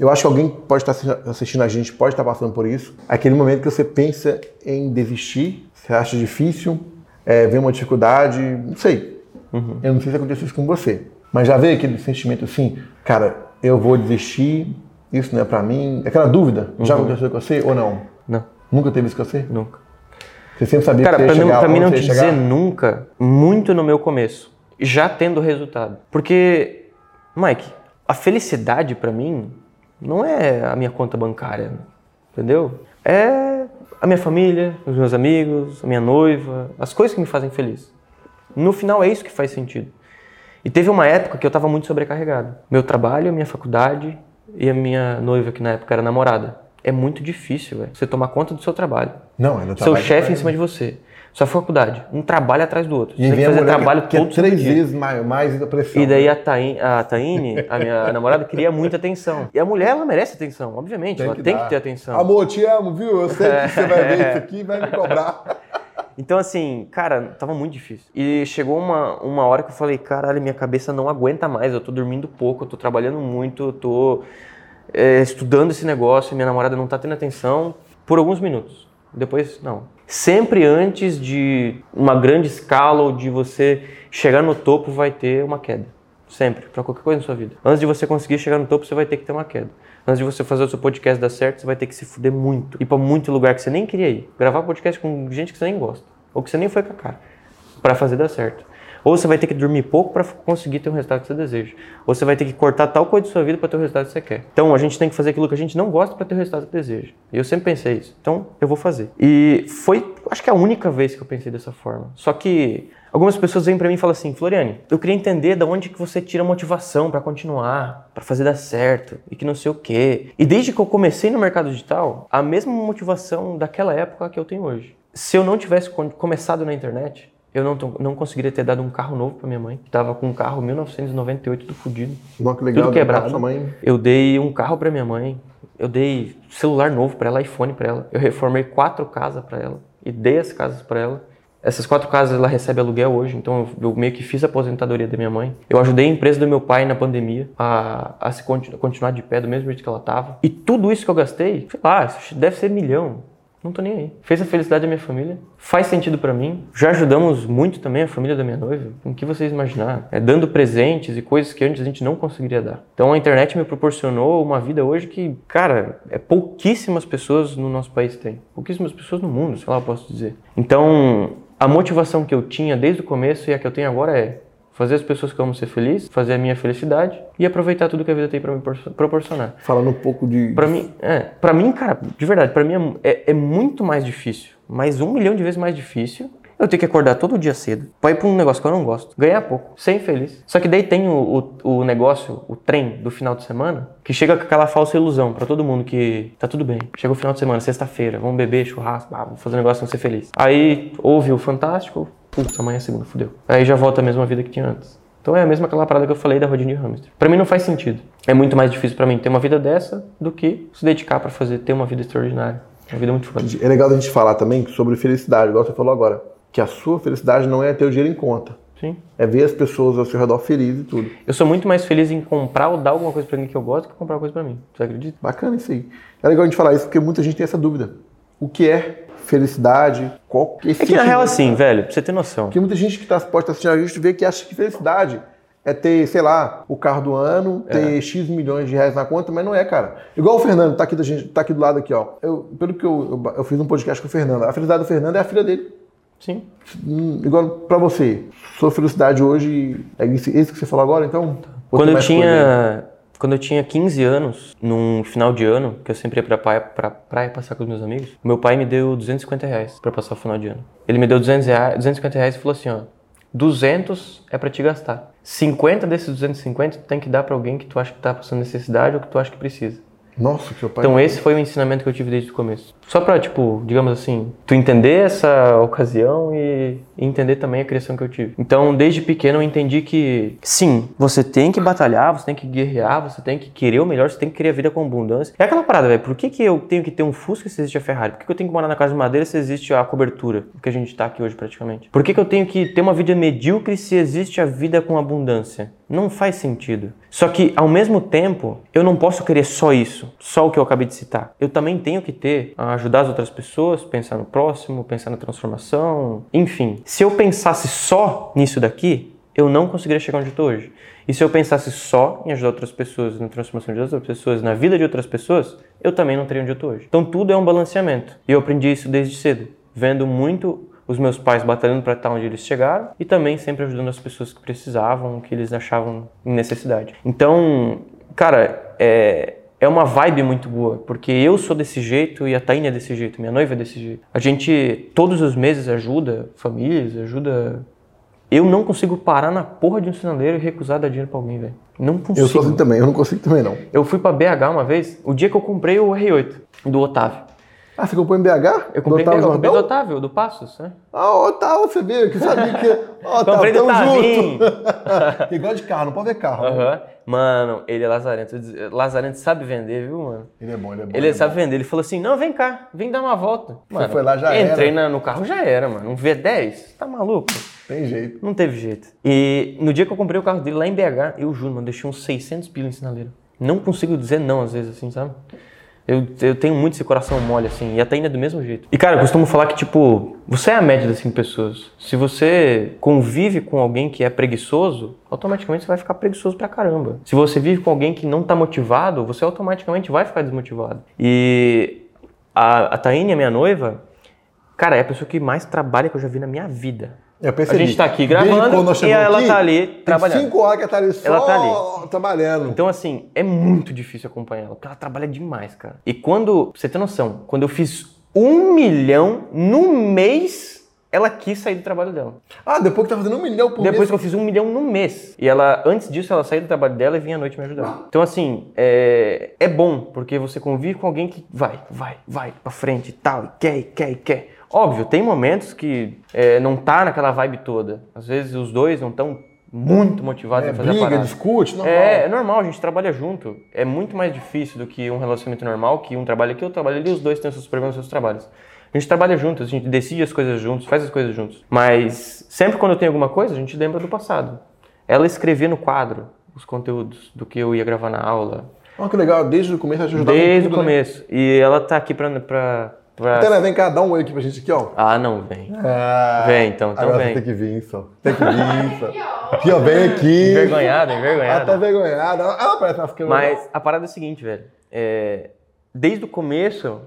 eu acho que alguém que pode estar assisti- assistindo a gente, pode estar passando por isso. Aquele momento que você pensa em desistir, você acha difícil, é, vem uma dificuldade, não sei. Eu não sei se aconteceu isso com você. Mas já veio aquele sentimento assim, cara, eu vou desistir, isso não é pra mim. Aquela dúvida, já aconteceu com você ou não? Nunca teve isso com você? nunca. Você sempre sabia Cara, que você ia chegar pra mim não te chegar? dizer nunca, muito no meu começo, já tendo resultado. Porque, Mike, a felicidade pra mim não é a minha conta bancária, entendeu? É a minha família, os meus amigos, a minha noiva, as coisas que me fazem feliz. No final é isso que faz sentido. E teve uma época que eu estava muito sobrecarregado. Meu trabalho, a minha faculdade e a minha noiva, que na época era namorada. É muito difícil, velho, você tomar conta do seu trabalho Não, ainda seu chefe em cima de você. Sua faculdade, um trabalho atrás do outro. Você E tem que fazer trabalho que é todo três dia. vezes mais, mais pressão. E daí a, Taine, a Taine, a minha namorada, queria muita atenção. E a mulher, ela merece atenção, obviamente. ela tem dar. que ter atenção. Amor, te amo, viu? Eu sei que você vai ver isso aqui e vai me cobrar. Então, assim, cara, tava muito difícil. E chegou uma, uma hora que eu falei, caralho, minha cabeça não aguenta mais, eu tô dormindo pouco, eu tô trabalhando muito, eu tô é, estudando esse negócio, minha namorada não tá tendo atenção por alguns minutos. Depois, não. Sempre antes de uma grande escala ou de você chegar no topo, vai ter uma queda. Sempre, pra qualquer coisa na sua vida. Antes de você conseguir chegar no topo, você vai ter que ter uma queda. Antes de você fazer o seu podcast dar certo, você vai ter que se fuder muito. Ir pra muito lugar que você nem queria ir. Gravar podcast com gente que você nem gosta. Ou que você nem foi com a cara. Pra fazer dar certo. Ou você vai ter que dormir pouco para conseguir ter o resultado que você deseja. Ou você vai ter que cortar tal coisa de sua vida para ter o resultado que você quer. Então a gente tem que fazer aquilo que a gente não gosta para ter o resultado que deseja. E eu sempre pensei isso. Então eu vou fazer. E foi, acho que é a única vez que eu pensei dessa forma. Só que algumas pessoas vêm para mim e falam assim: Floriane, eu queria entender de onde que você tira motivação para continuar, para fazer dar certo e que não sei o quê. E desde que eu comecei no mercado digital, a mesma motivação daquela época que eu tenho hoje. Se eu não tivesse começado na internet, eu não, tô- não conseguiria ter dado um carro novo para minha mãe, que tava com um carro 1998 tudo fodido. Não, que legal. Tudo quebrado. Sua mãe. Eu dei um carro para minha mãe, eu dei celular novo para ela, iPhone para ela. Eu reformei quatro casas para ela e dei as casas para ela. Essas quatro casas ela recebe aluguel hoje, então eu, meio que fiz a aposentadoria da minha mãe. Eu ajudei a empresa do meu pai na pandemia a, a se continu- continuar de pé do mesmo jeito que ela tava. E tudo isso que eu gastei, sei lá, deve ser milhão. Não tô nem aí. Fez a felicidade da minha família. Faz sentido pra mim. Já ajudamos muito também a família da minha noiva. O que vocês imaginar? É dando presentes e coisas que antes a gente não conseguiria dar. Então a internet me proporcionou uma vida hoje que, cara, é pouquíssimas pessoas no nosso país têm. Pouquíssimas pessoas no mundo, sei lá, eu posso dizer. Então, a motivação que eu tinha desde o começo e a que eu tenho agora é Fazer as pessoas que eu amo ser feliz, fazer a minha felicidade e aproveitar tudo que a vida tem pra me por- proporcionar. Falando um pouco de. Pra mim, é, pra mim, cara, de verdade, pra mim é, é- é muito mais difícil, mais um milhão de vezes mais difícil. Eu tenho que acordar todo dia cedo pra ir pra um negócio que eu não gosto, ganhar pouco, ser infeliz. Só que daí tem o, o, o negócio, o trem do final de semana, que chega com aquela falsa ilusão pra todo mundo que tá tudo bem. Chega o final de semana, sexta-feira, vamos beber, churrasco, ah, vamos fazer um negócio, vamos ser feliz. Aí ouve o Fantástico, putz, amanhã é segunda, fudeu. Aí já volta a mesma vida que tinha antes. Então é a mesma aquela parada que eu falei da rodinha de hamster. Pra mim não faz sentido. É muito mais difícil pra mim ter uma vida dessa do que se dedicar pra fazer ter uma vida extraordinária. Uma vida muito foda. É legal a gente falar também sobre felicidade, igual você falou agora. Que a sua felicidade não é ter o dinheiro em conta. Sim. É ver as pessoas ao seu redor felizes e tudo. Eu sou muito mais feliz em comprar ou dar alguma coisa pra alguém que eu gosto que comprar uma coisa pra mim. Você acredita? Bacana isso aí. É legal a gente falar isso porque muita gente tem essa dúvida. O que é felicidade? Qual que é É que na real assim, velho, pra você ter noção. Porque muita gente que tá, pode estar assistindo a gente vê que acha que felicidade é ter, sei lá, o carro do ano, ter X milhões de reais na conta, mas não é, cara. Igual o Fernando, tá aqui, da gente, tá aqui do lado aqui, ó. Eu, pelo que eu, eu, eu fiz um podcast com o Fernando. A felicidade do Fernando é a filha dele. Sim. Hum, igual pra você. Sua felicidade hoje é isso, que você falou agora, então? Quando eu tinha. Quando eu tinha 15 anos, num final de ano, que eu sempre ia pra praia, pra praia passar com os meus amigos, meu pai me deu 250 reais pra passar o final de ano. Ele me deu 200 reais, 250 reais e falou assim, ó, 200 é pra te gastar. 50 desses 250 tu tem que dar pra alguém que tu acha que tá passando necessidade ou que tu acha que precisa. Nossa, que seu pai. Então esse foi o ensinamento que eu tive desde o começo. Só pra, tipo, digamos assim, tu entender essa ocasião e e entender também a criação que eu tive. Então, desde pequeno eu entendi que, sim, você tem que batalhar, você tem que guerrear, você tem que querer o melhor, você tem que querer a vida com abundância. É aquela parada, velho, por que, que eu tenho que ter um Fusca se existe a Ferrari? Por que, que eu tenho que morar na casa de madeira se existe a cobertura, que a gente tá aqui hoje praticamente? Por que, que eu tenho que ter uma vida medíocre se existe a vida com abundância? Não faz sentido. Só que, ao mesmo tempo, eu não posso querer só isso, só o que eu acabei de citar. Eu também tenho que ter, a ajudar as outras pessoas, pensar no próximo, pensar na transformação, enfim. Se eu pensasse só nisso daqui, eu não conseguiria chegar onde estou hoje. E se eu pensasse só em ajudar outras pessoas, na transformação de outras pessoas, na vida de outras pessoas, eu também não teria onde estou hoje. Então tudo é um balanceamento. E eu aprendi isso desde cedo, vendo muito os meus pais batalhando para estar onde eles chegaram e também sempre ajudando as pessoas que precisavam, que eles achavam em necessidade. Então, cara, é, é uma vibe muito boa, porque eu sou desse jeito e a Taine é desse jeito, minha noiva é desse jeito. A gente todos os meses ajuda famílias, ajuda. Eu não consigo parar na porra de um sinaleiro e recusar dar dinheiro pra alguém, velho. Não consigo. Eu sou assim também, eu não consigo também não. Eu fui pra BH uma vez, o dia que eu comprei o R8 do Otávio. Ah, você comprou em BH? Eu comprei, Do Otávio eu comprei do? Otávio, do Passos, né? Ah, Otávio, você viu que sabia que. Otávio, Comprei do junto. Quem gosta de carro, não pode ver carro. né? Aham. Mano, ele é lazarento. Lazarento sabe vender, viu, mano? Ele é bom, ele é bom. Ele é sabe bom. vender. Ele falou assim: não, vem cá, vem dar uma volta. Mano, foi lá, já Entrei era. no carro, já era, mano. Um V10? Tá maluco? Tem jeito. Não teve jeito. E no dia que eu comprei o carro dele lá em BH, eu juro, mano, deixei uns 600 pila em sinaleiro. Não consigo dizer não às vezes, assim, sabe? Eu, eu tenho muito esse coração mole, assim, e a Taina é do mesmo jeito. E, cara, eu costumo falar que, tipo, você é a média das cinco pessoas. Se você convive com alguém que é preguiçoso, automaticamente você vai ficar preguiçoso pra caramba. Se você vive com alguém que não tá motivado, você automaticamente vai ficar desmotivado. E a, a Taine, a minha noiva, cara, é a pessoa que mais trabalha que eu já vi na minha vida. Eu A percebi. gente tá aqui gravando e ela aqui, tá ali trabalhando. cinco horas que ela tá ali só Ela tá trabalhando. Então, assim, é muito difícil acompanhar ela, porque ela trabalha demais, cara. E quando, pra você ter noção, quando eu fiz um milhão no mês, ela quis sair do trabalho dela. Ah, depois que tá fazendo um milhão por Depois mês. que eu fiz um milhão no mês. E ela, antes disso, ela saiu do trabalho dela e vinha à noite me ajudar. Então, assim, é, é bom, porque você convive com alguém que vai, vai, vai pra frente e tal, e quer, e quer, e quer. Óbvio, tem momentos que é, não tá naquela vibe toda. Às vezes os dois não estão muito motivados É, em fazer a briga, parada. discute, normal. É, é normal, a gente trabalha junto. É muito mais difícil do que um relacionamento normal, que um trabalha aqui, outro trabalha ali, os dois têm seus problemas, seus trabalhos. A gente trabalha juntos, a gente decide as coisas juntos, faz as coisas juntos. Mas sempre quando tem alguma coisa, a gente lembra do passado. Ela escrevia no quadro os conteúdos do que eu ia gravar na aula, Olha que legal, desde o começo ela te ajudava desde com o tudo, né? começo. E ela tá aqui pra. pra, pra- Tena, vem cá, dá um oi aqui pra gente aqui, ó. Ah, não, vem. Ah, Vem, então, então agora vem. tem que vir, só. Tem que vir, só. Aqui, ó, vem aqui. Envergonhada, Ela envergonhada. tá envergonhada. Ela parece uma ficando... Mas a parada é a seguinte, velho. É, desde o começo,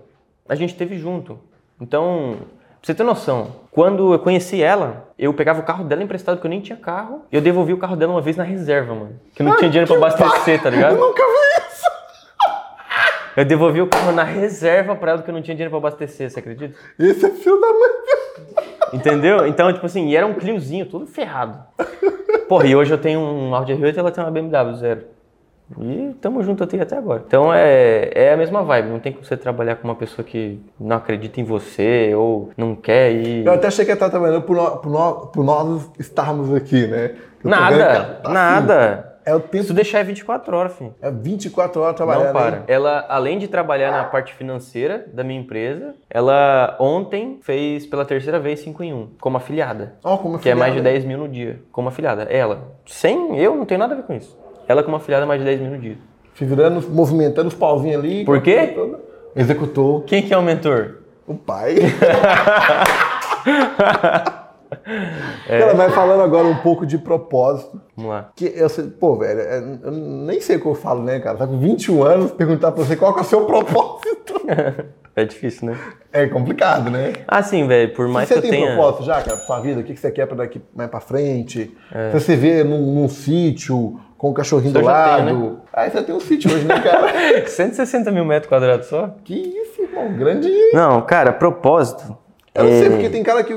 a gente teve junto. Então, pra você ter noção, quando eu conheci ela, eu pegava o carro dela emprestado, porque eu nem tinha carro, e eu devolvi o carro dela uma vez na reserva, mano. Que eu não Ah, tinha dinheiro pra que abastecer, tá ligado? Eu nunca vi isso. Eu devolvi o carro na reserva pra ela, porque eu não tinha dinheiro pra abastecer, você acredita? Esse é filho da mãe. Entendeu? Então, tipo assim, e era um Cliozinho, todo ferrado. Porra, e hoje eu tenho um Audi R8 e ela tem uma BMW zero. E tamo junto até, até agora. Então é, é a mesma vibe. Não tem como você trabalhar com uma pessoa que não acredita em você ou não quer e. Eu até achei que ela estava trabalhando por nós, por, nós, por nós estarmos aqui, né? Eu Nada, tá nada. assim. É o Se tempo. tu deixar é 24 horas, filho. É 24 horas trabalhando. Não para. hein? Ela, além de trabalhar na parte financeira da minha empresa, ela ontem fez pela terceira vez 5 em 1, como afiliada. Ó, como Que é mais de afiliada. 10 mil no dia, como afiliada. Ela. Sem eu, não tem nada a ver com isso. Ela como afiliada, mais de 10 mil no dia. Figurando, movimentando os pauzinhos ali. Por quê? Executou Quem que é o mentor? o pai. Ela vai falando agora um pouco de propósito. Vamos lá. Que eu sei, pô, velho, é, eu nem sei o que eu falo, né, cara? Tá com 21 anos, perguntar pra você qual que é o seu propósito. É difícil, né? É complicado, né? Ah, sim, velho. Por mais você que eu tem tenha. propósito já, cara, pra sua vida? O que você quer pra daqui mais pra frente? É. Você se vê num, num sítio com o cachorrinho do já lado. tenho, né? Aí você tem um sítio hoje, né, cara? 160 mil metros quadrados só? que isso, irmão? Grande. Não, cara, propósito. Eu não é- sei, porque tem cara que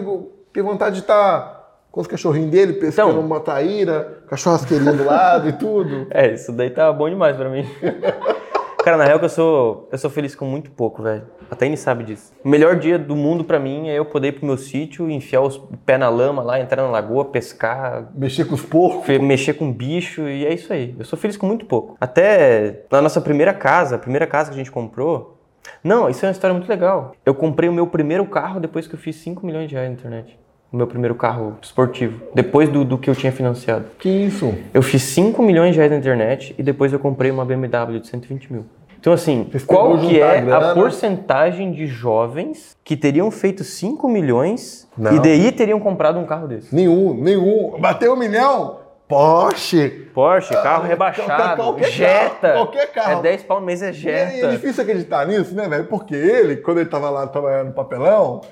tem vontade de estar com os cachorrinhos dele, pescando Então. uma traíra, cachorrasqueirinha do lado e tudo. É, isso daí tá bom demais pra mim. Cara, na real que eu sou, eu sou feliz com muito pouco, velho. Até ele sabe disso. O melhor dia do mundo pra mim é eu poder ir pro meu sítio, enfiar os pés na lama lá, entrar na lagoa, pescar, Mexer com os porcos. mexer com bicho e é isso aí. Eu sou feliz com muito pouco. Até na nossa primeira casa, a primeira casa que a gente comprou. Não, isso é uma história muito legal. Eu comprei o meu primeiro carro depois que eu fiz 5 milhões de reais na internet. O meu primeiro carro esportivo. Depois do, do que eu tinha financiado. Que isso? Eu fiz 5 milhões de reais na internet e depois eu comprei uma BMW de 120 mil. Então, assim, Vocês qual que é a grana? a porcentagem de jovens que teriam feito 5 milhões Não. e daí teriam comprado um carro desse? Nenhum, nenhum. Bateu um milhão? Porsche. Porsche, carro Ah, rebaixado, qualquer Jetta. carro, qualquer carro. É 10 pau no mês, é E é, Jetta. é difícil acreditar nisso, né, velho? Porque ele, quando ele tava lá trabalhando no papelão,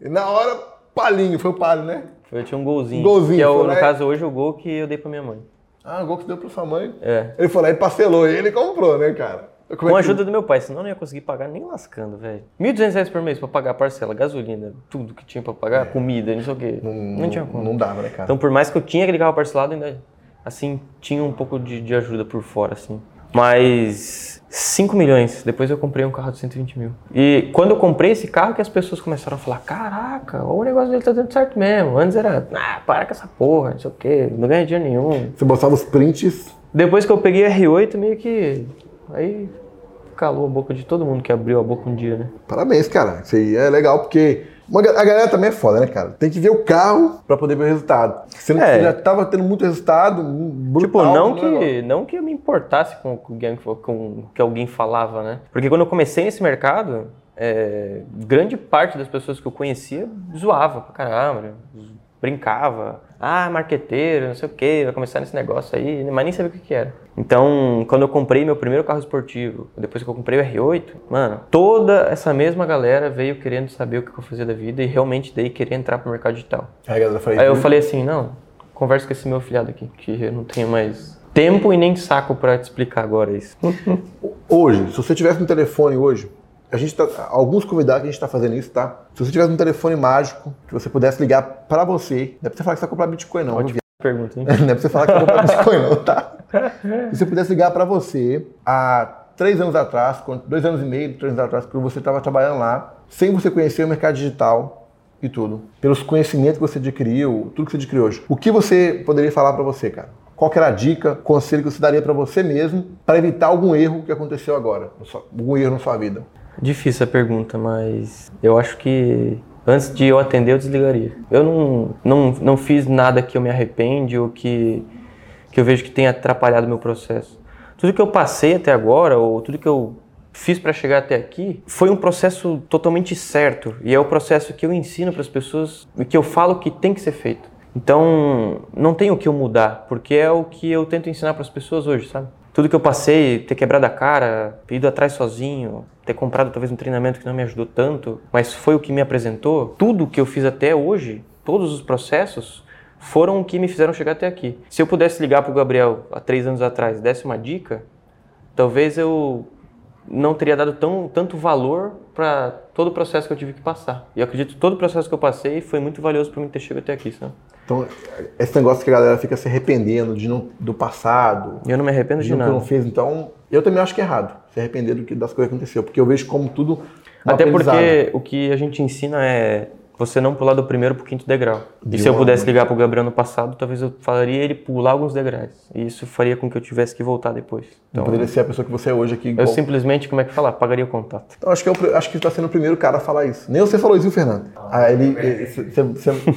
na hora, palinho, foi o palho, né? Eu tinha um golzinho. Golzinho, que é, o, no e- caso, hoje o gol que eu dei pra minha mãe. Ah, o gol que deu pra sua mãe. É. Ele foi lá e parcelou ele e comprou, né, cara? Como Com é a que- ajuda do meu pai, senão eu não ia conseguir pagar nem lascando, velho. 1.200 reais por mês pra pagar parcela, gasolina, tudo que tinha pra pagar, comida, não sei o quê. Não, tinha como. Não dava, né, cara? Então, por mais que eu tinha aquele carro parcelado, ainda, assim, tinha um pouco de, de ajuda por fora, assim. Mas 5 milhões, depois eu comprei um carro de 120 mil. E quando eu comprei esse carro, que as pessoas começaram a falar, caraca, o negócio dele tá dando certo mesmo. Antes era, ah, para com essa porra, não sei o quê, não ganha dinheiro nenhum. Você botava os prints. Depois que eu peguei o R8, meio que. Aí calou a boca de todo mundo que abriu a boca um dia, né? Parabéns, cara. Isso aí é legal, porque uma a galera também é foda, né, cara? Tem que ver o carro pra poder ver o resultado. Você não- É. já tava tendo muito resultado, brutal. Tipo, não né, que, não que eu me importasse com, com, alguém- com o que alguém falava, né? Porque quando eu comecei nesse mercado, é, grande parte das pessoas que eu conhecia zoava pra caramba, brincava. Ah, marqueteiro, não sei o que, vai começar nesse negócio aí, mas nem sabia o que, que era. Então, quando eu comprei meu primeiro carro esportivo, depois que eu comprei o R8, mano, toda essa mesma galera veio querendo saber o que eu fazia da vida e realmente daí queria entrar pro mercado digital. Aí galera falei, Aí eu falei assim, não, conversa com esse meu filhado aqui, que eu não tenho mais tempo e nem saco pra te explicar agora isso. Hoje, se você tivesse um telefone hoje, a gente tá, alguns convidados que a gente tá fazendo isso, tá? Se você tivesse um telefone mágico que você pudesse ligar pra você, não é pra você falar que você vai comprar Bitcoin não, viu, Pergunta, hein? Não é pra você falar que vai comprar Bitcoin, não, tá? Se você pudesse ligar pra você há três anos atrás, dois anos e meio, três anos atrás, quando você estava trabalhando lá, sem você conhecer o mercado digital e tudo, pelos conhecimentos que você adquiriu, tudo que você adquiriu hoje, o que você poderia falar pra você, cara? Qual era a dica, conselho que você daria pra você mesmo para evitar algum erro que aconteceu agora, algum erro na sua vida? Difícil a pergunta, mas eu acho que antes de eu atender, eu desligaria. Eu não, não, não fiz nada que eu me arrepende ou que, que eu vejo que tenha atrapalhado meu processo. Tudo que eu passei até agora, ou tudo que eu fiz para chegar até aqui, foi um processo totalmente certo. E é o processo que eu ensino para as pessoas e que eu falo que tem que ser feito. Então, não tem o que eu mudar, porque é o que eu tento ensinar para as pessoas hoje, sabe? Tudo que eu passei, ter quebrado a cara, ido atrás sozinho, ter comprado talvez um treinamento que não me ajudou tanto, mas foi o que me apresentou, tudo que eu fiz até hoje, todos os processos, foram o que me fizeram chegar até aqui. Se eu pudesse ligar para o Gabriel há três anos atrás, desse uma dica, talvez eu não teria dado tão, tanto valor para todo o processo que eu tive que passar. E eu acredito que todo o processo que eu passei foi muito valioso para mim ter chegado até aqui, sabe? Então, esse negócio que a galera fica se arrependendo de não, do passado. Eu não me arrependo de, de nada. Que não fez, então, eu também acho que é errado se arrepender do que, das coisas que aconteceu, porque eu vejo como tudo. Até porque o que a gente ensina é você não pular do primeiro para o quinto degrau. De e se eu pudesse ligar para o Gabriel no passado, talvez eu falaria ele pular alguns degraus. E isso faria com que eu tivesse que voltar depois. Então, não poderia ser a pessoa que você é hoje aqui. Eu simplesmente, como é que falar? Pagaria o contato. Então, acho que, eu, acho que você está sendo o primeiro cara a falar isso. Nem você falou isso, Fernando? Ah, ele,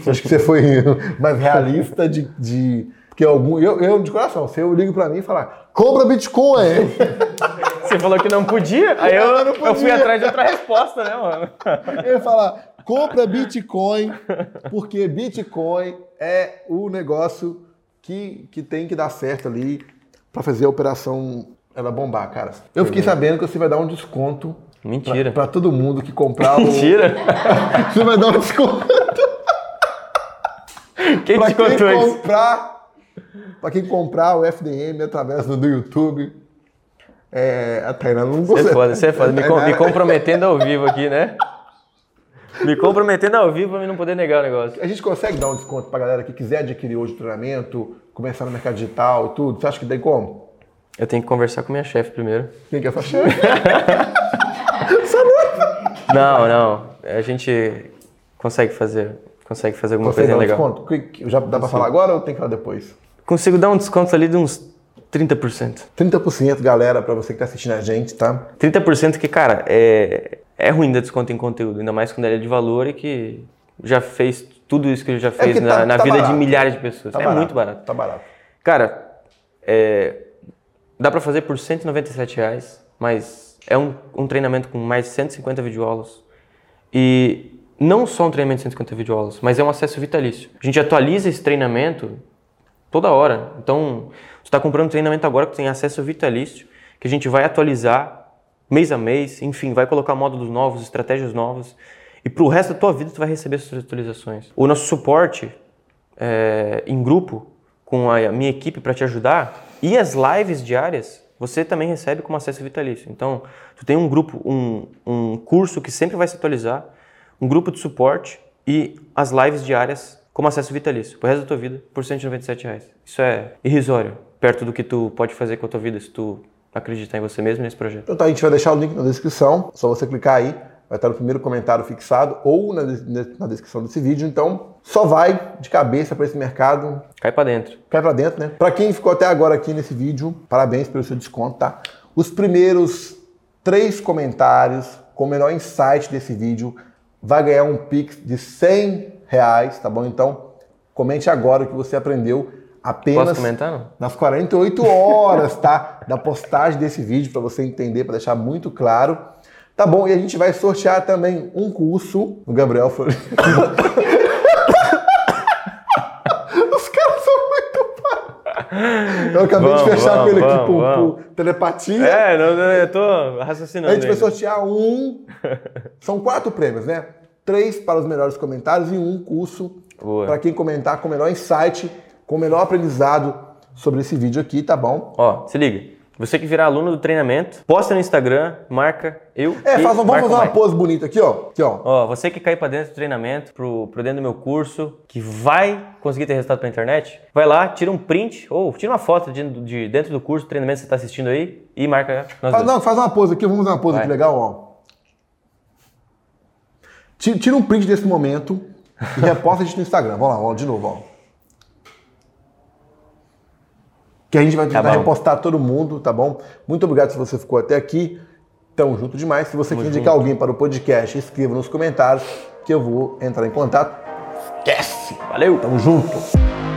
acho que você foi mais realista de... de porque algum, eu, eu, de coração, se eu ligo para mim e falar, compra Bitcoin. Você falou que não podia, aí eu, eu, eu fui atrás de outra resposta, né, mano? Eu ia falar, compra Bitcoin, porque Bitcoin é o negócio que, que tem que dar certo ali para fazer a operação ela bombar, cara. Eu fiquei sabendo que você vai dar um desconto Mentira. Para todo mundo que comprar o. Mentira! você vai dar um desconto. Quem pra quem comprar, Para quem comprar o FDM através do, YouTube. É, a Tainá não Você é foda, você é foda. Me, me comprometendo ao vivo aqui, né? Me comprometendo ao vivo para mim não poder negar o negócio. A gente consegue dar um desconto para galera que quiser adquirir hoje o treinamento, começar no mercado digital e tudo? Você acha que tem como? Eu tenho que conversar com minha chefe primeiro. Quem que é essa chefe? não, não. A gente consegue fazer, consegue fazer alguma coisa legal. Desconto? Já dá para falar agora ou tem que falar depois? Consigo dar um desconto ali de uns 30%. 30%, galera, para você que está assistindo a gente, tá? 30% que, cara, é, é ruim dar desconto em conteúdo, ainda mais quando ele é de valor e que já fez tudo isso que ele já é fez é na, tá, na tá vida barato. de milhares de pessoas. Tá é barato, muito barato. Tá barato. Cara, é, dá para fazer por 197 reais, mas é um, um treinamento com mais de 150 videoaulas. E não só um treinamento de 150 videoaulas, mas é um acesso vitalício. A gente atualiza esse treinamento toda hora. Então, você está comprando um treinamento agora que tem acesso vitalício, que a gente vai atualizar mês a mês, enfim, vai colocar módulos novos, estratégias novas. E para o resto da tua vida, tu vai receber essas atualizações. O nosso suporte é, em grupo, com a minha equipe para te ajudar, e as lives diárias, você também recebe como acesso vitalício. Então, tu tem um grupo, um, um curso que sempre vai se atualizar, um grupo de suporte e as lives diárias como acesso vitalício, o resto da tua vida, por 197 reais. Isso é irrisório, perto do que tu pode fazer com a tua vida se tu acreditar em você mesmo nesse projeto. Então tá, a gente vai deixar o link na descrição, só você clicar aí, vai estar no primeiro comentário fixado ou na, na descrição desse vídeo. Então, só vai de cabeça para esse mercado. Cai para dentro. Cai para dentro, né? Para quem ficou até agora aqui nesse vídeo, parabéns pelo seu desconto, tá? Os primeiros três comentários com o melhor insight desse vídeo vai ganhar um Pix de 100 reais, tá bom? Então, comente agora o que você aprendeu apenas comentar, não? nas 48 horas, tá? Da postagem desse vídeo para você entender, para deixar muito claro. Tá bom, e a gente vai sortear também um curso. O Gabriel foi. Os caras são muito Eu acabei vamos, de fechar vamos, com ele aqui por, por, telepatia. É, não, eu tô raciocinando. A gente vai sortear um. São quatro prêmios, né? Três para os melhores comentários e um curso para quem comentar com o melhor insight com o melhor aprendizado sobre esse vídeo aqui, tá bom? Ó, se liga. Você que virar aluno do treinamento, posta no Instagram, marca eu. É, faz, vamos fazer uma pose bonita aqui, ó. Aqui, ó. Ó, você que cair para dentro do treinamento, pro, pro dentro do meu curso, que vai conseguir ter resultado pela internet, vai lá, tira um print ou tira uma foto de, de dentro do curso, do treinamento que você está assistindo aí e marca nós faz, Não, faz uma pose aqui, vamos fazer uma pose vai. aqui legal, ó. Tira um print desse momento e reposta a gente no Instagram. Vamos lá, ó, de novo, ó. Que a gente vai tentar tá repostar todo mundo, tá bom? Muito obrigado se você ficou até aqui. Tamo junto demais. Se você Tamo quer indicar junto. alguém para o podcast, escreva nos comentários que eu vou entrar em contato. Esquece! Valeu! Tamo junto!